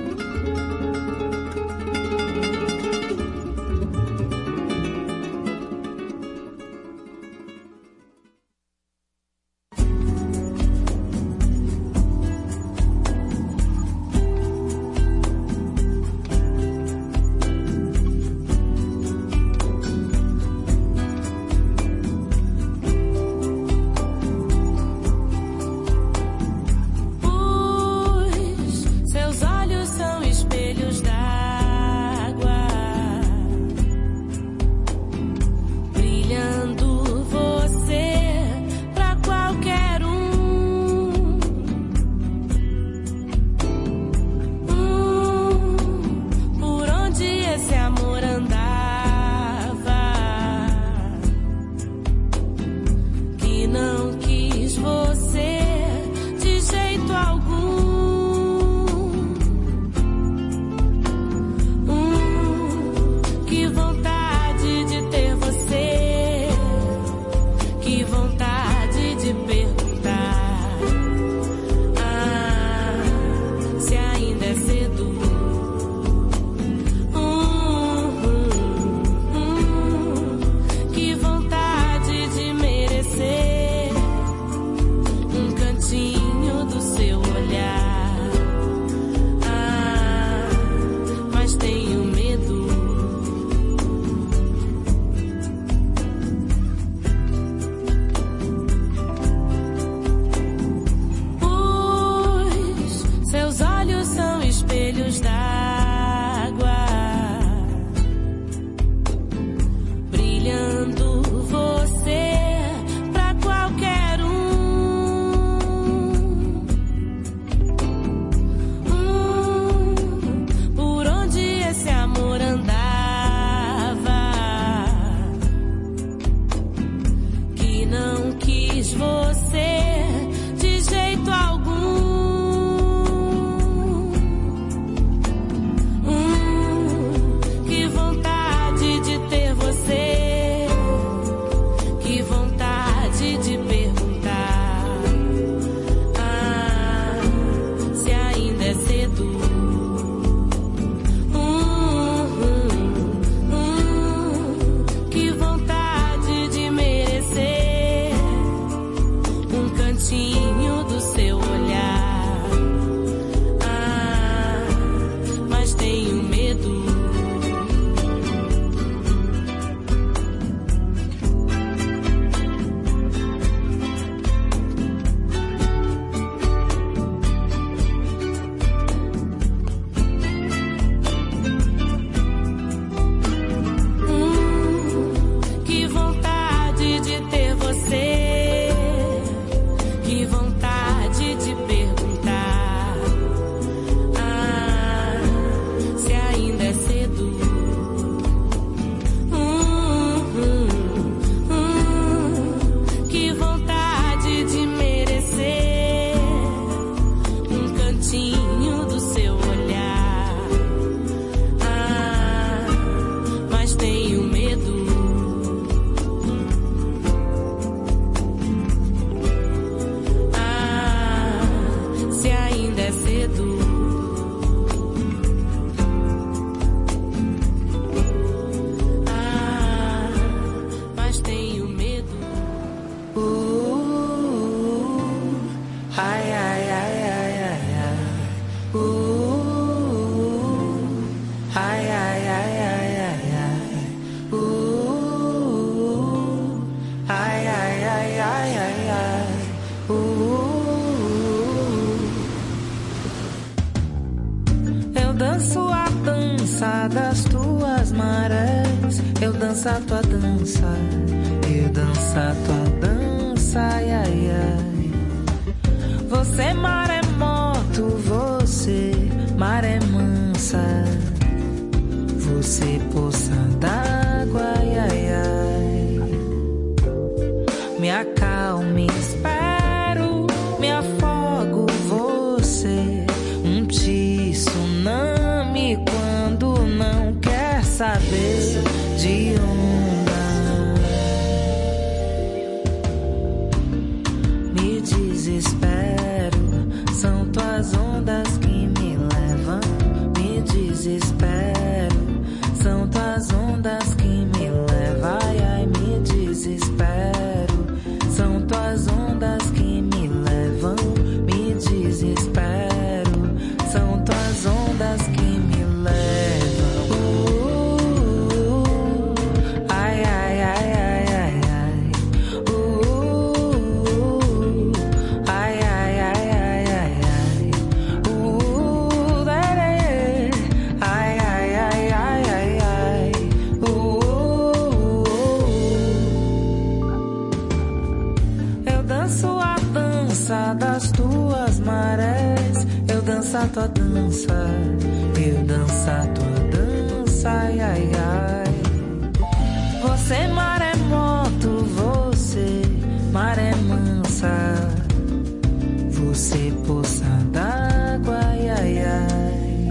Você poça d'água, ai, ai, ai.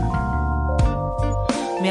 Me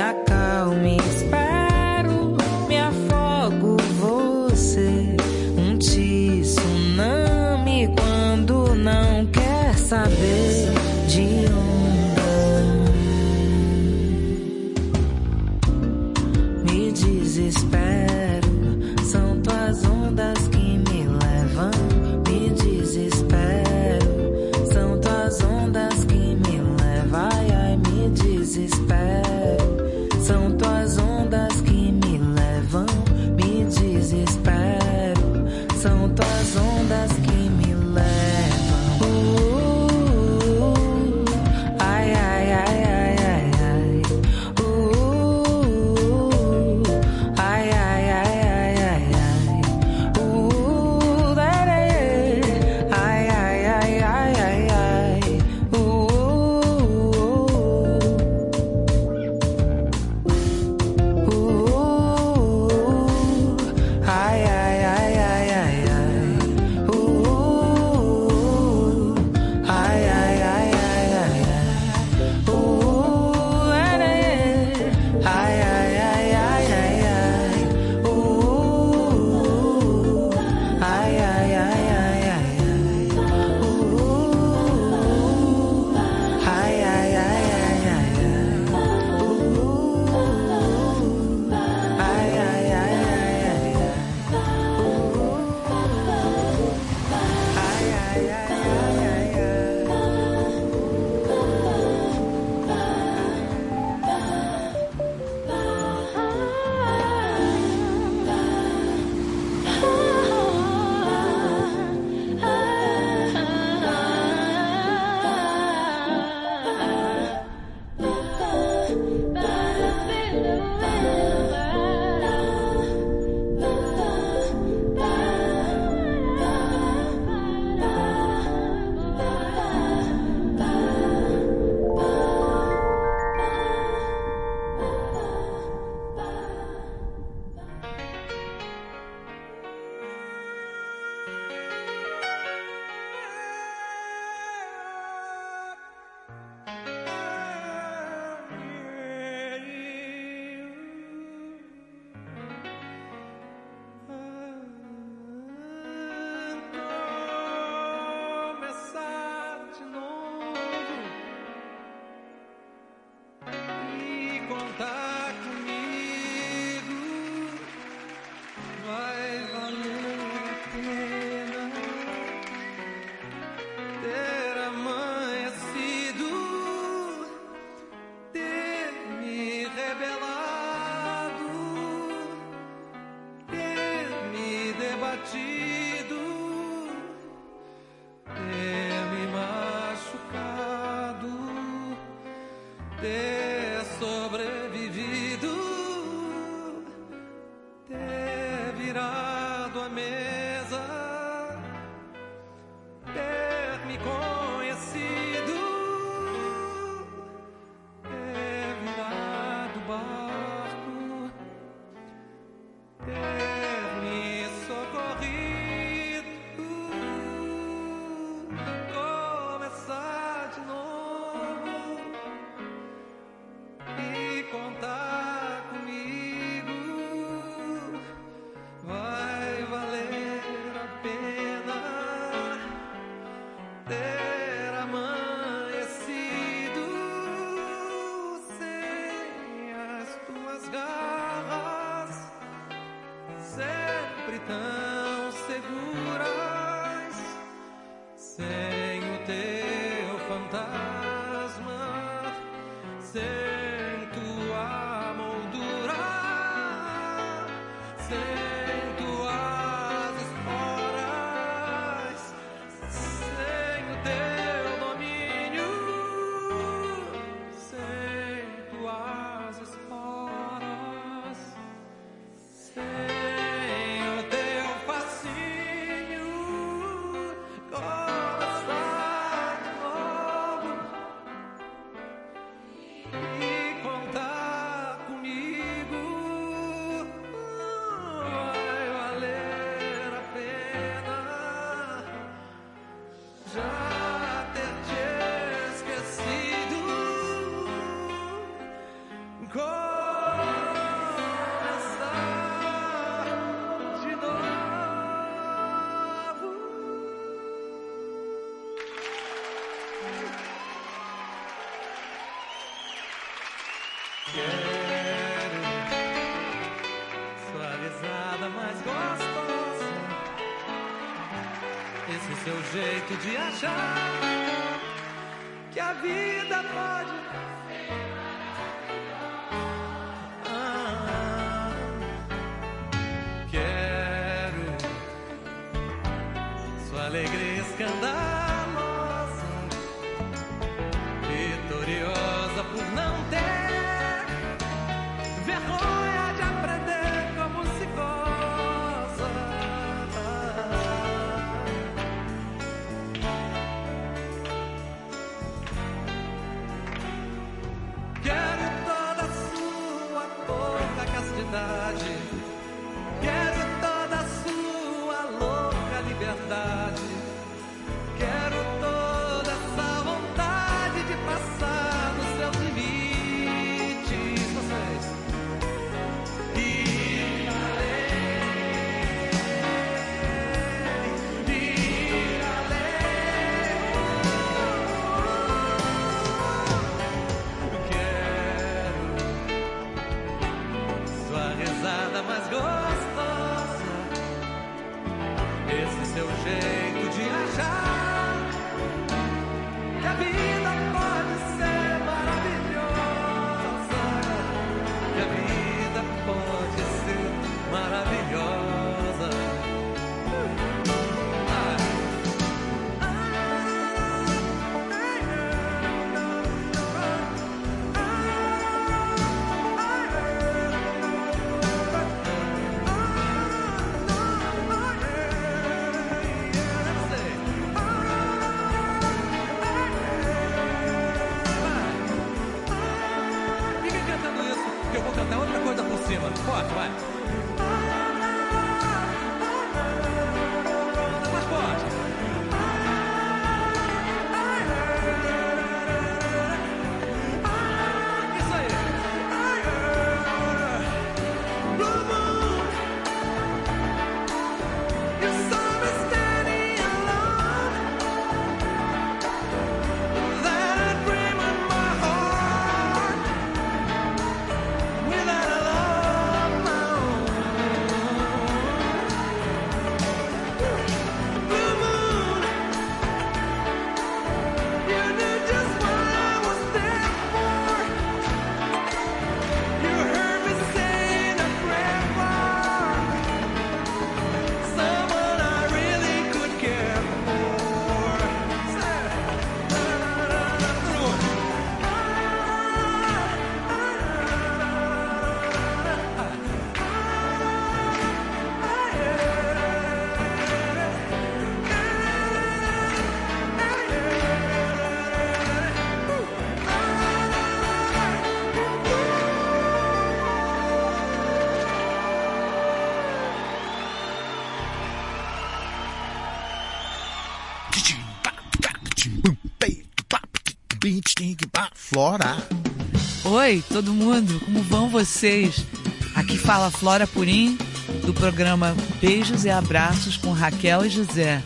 Oi, todo mundo, como vão vocês? Aqui fala Flora Purim, do programa Beijos e Abraços com Raquel e José.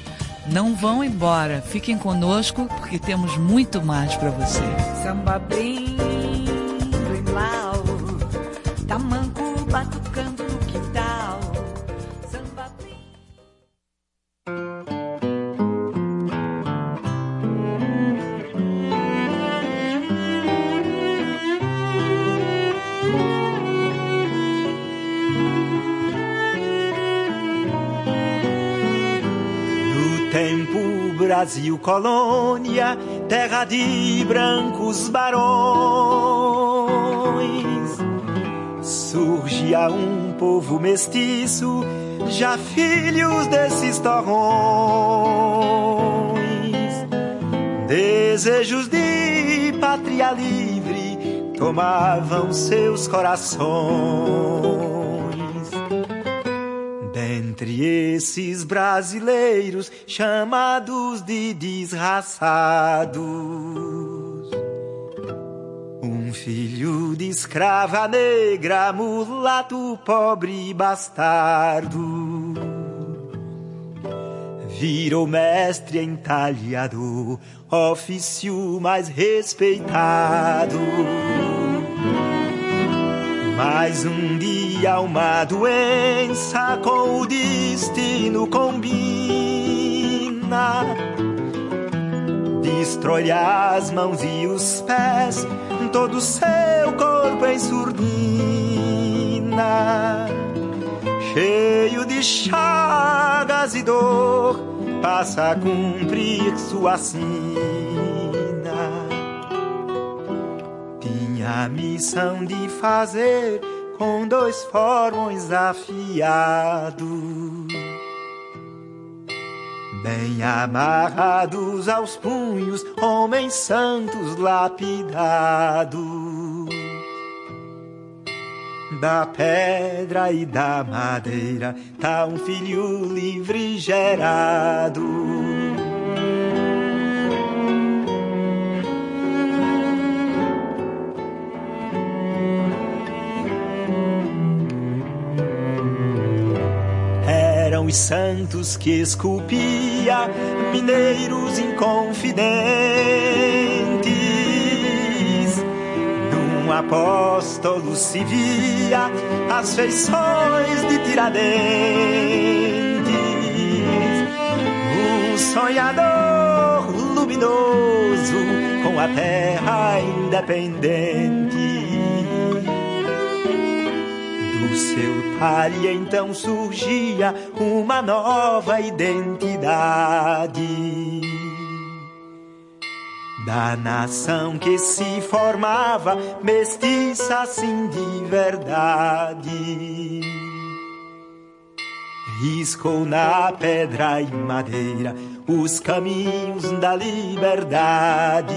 Não vão embora, fiquem conosco porque temos muito mais para você. Samba Brasil colônia, terra de brancos barões, surgia um povo mestiço, já filhos desses torrões, desejos de pátria livre tomavam seus corações. Esses brasileiros chamados de desraçados, um filho de escrava negra, mulato, pobre bastardo, virou mestre entalhador, ofício mais respeitado. Mas um dia uma doença com o destino combina. Destrói as mãos e os pés, todo o seu corpo em surdina. Cheio de chagas e dor, passa a cumprir sua sina a missão de fazer com dois formões afiados, bem amarrados aos punhos, homens santos lapidados. Da pedra e da madeira tá um filho livre gerado. Os santos que esculpia mineiros inconfidentes. Num apóstolo se via as feições de Tiradentes, um sonhador luminoso com a terra independente do seu talhe então surgia uma nova identidade. Da nação que se formava mestiça assim de verdade. Riscou na pedra e madeira os caminhos da liberdade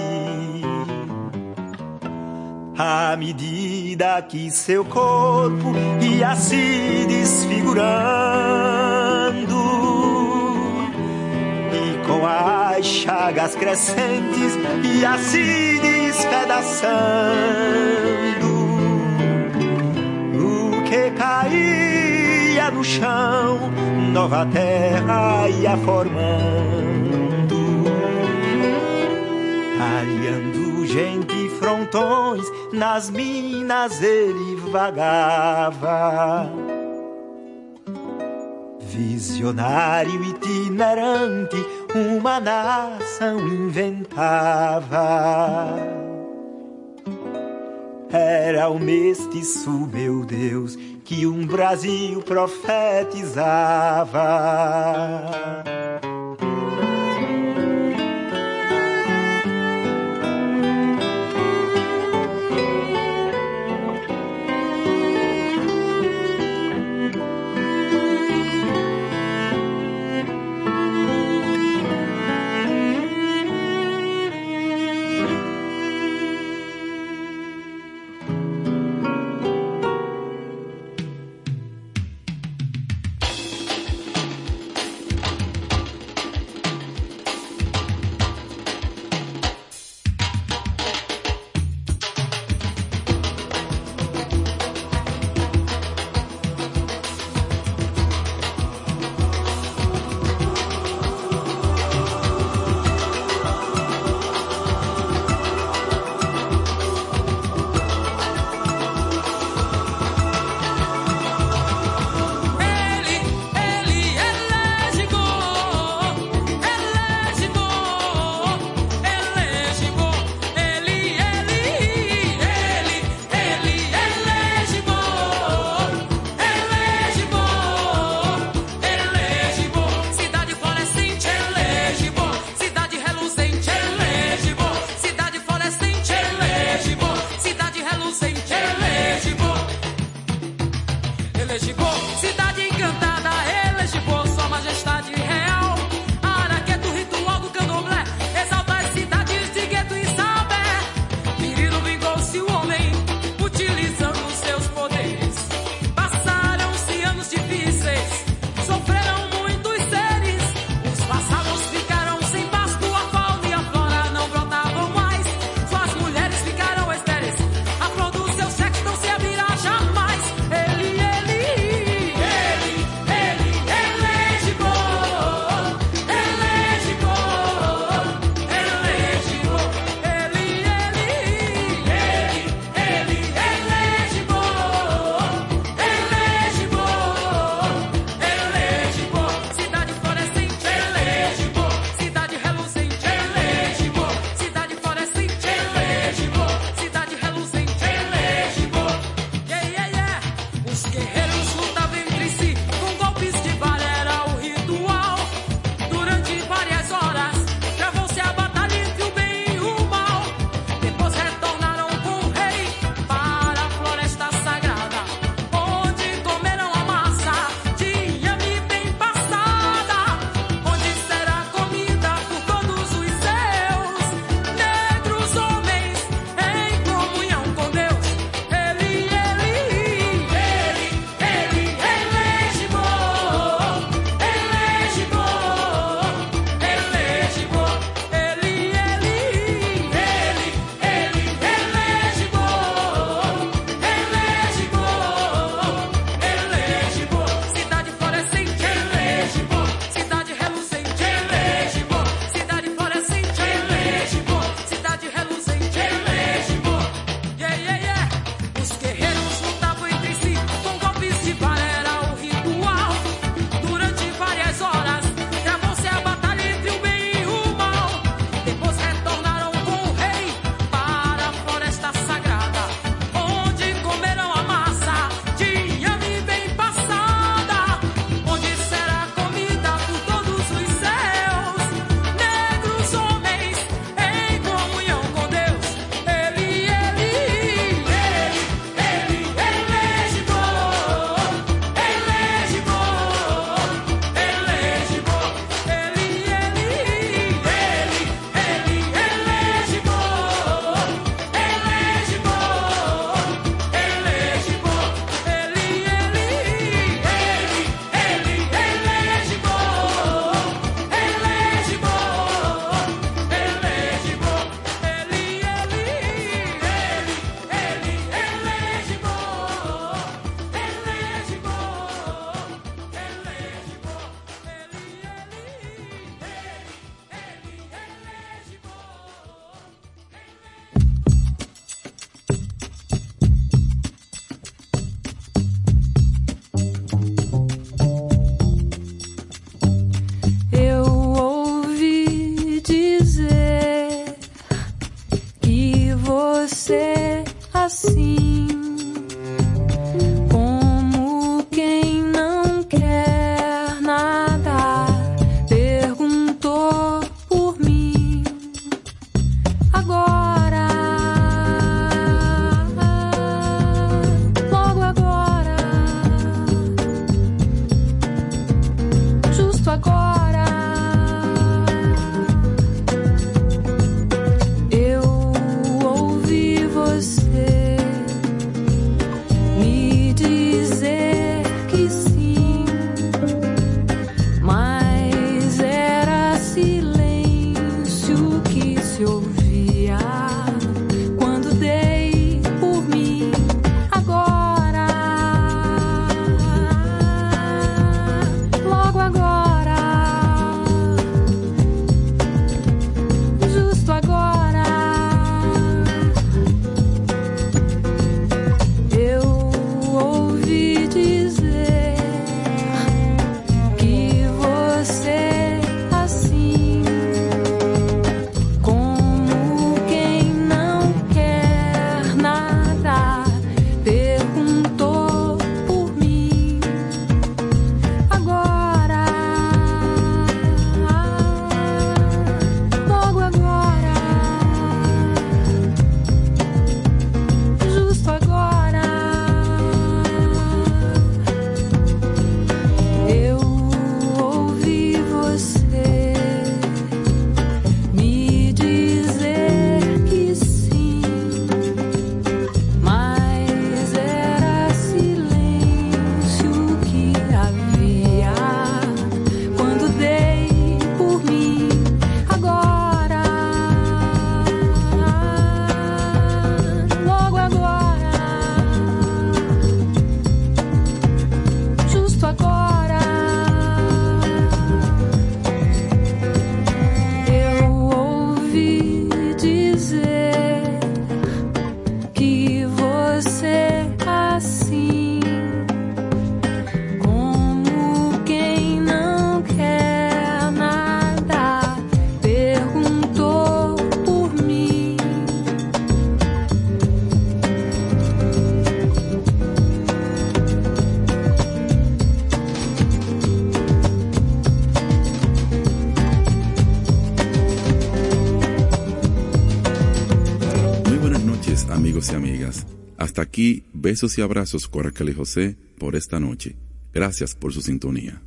à medida que seu corpo ia se desfigurando e com as chagas crescentes ia se despedaçando o que caía no chão nova terra ia formando talhando gente frontões nas minas ele vagava. Visionário itinerante, uma nação inventava. Era o mestiço, meu Deus, que um Brasil profetizava. Besos y abrazos, Coracle José, por esta noche. Gracias por su sintonía.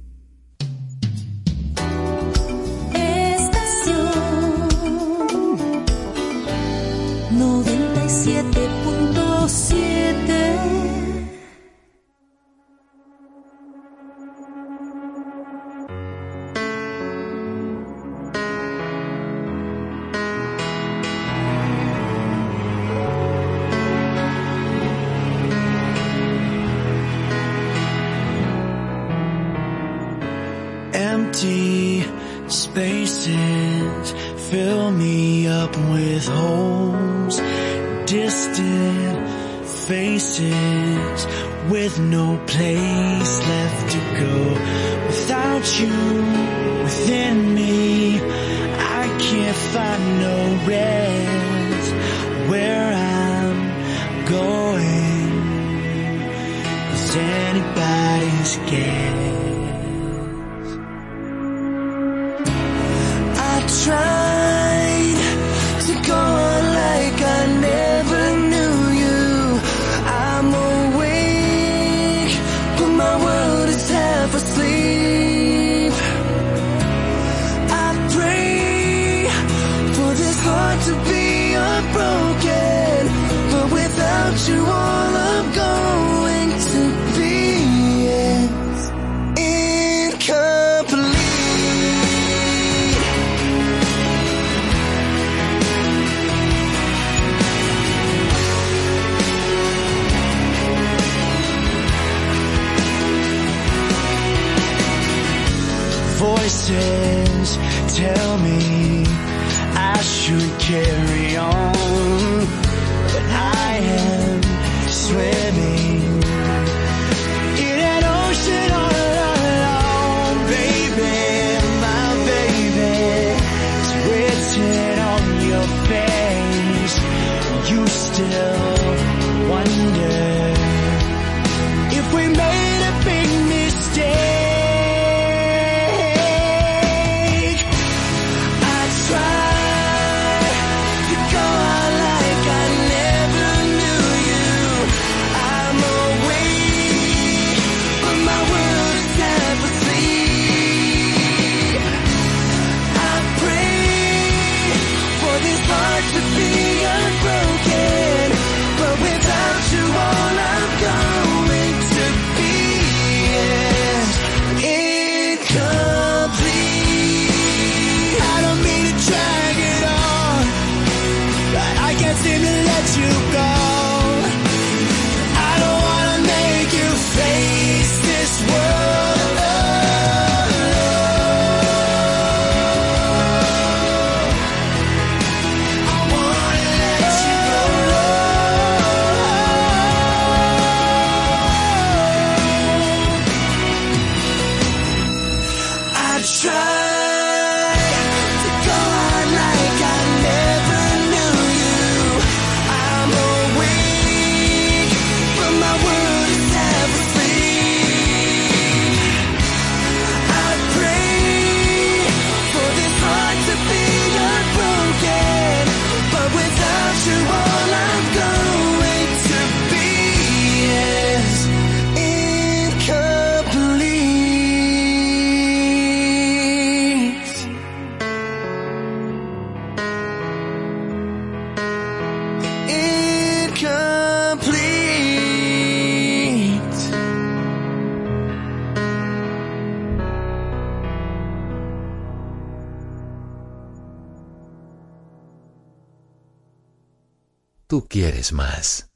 ustedes más.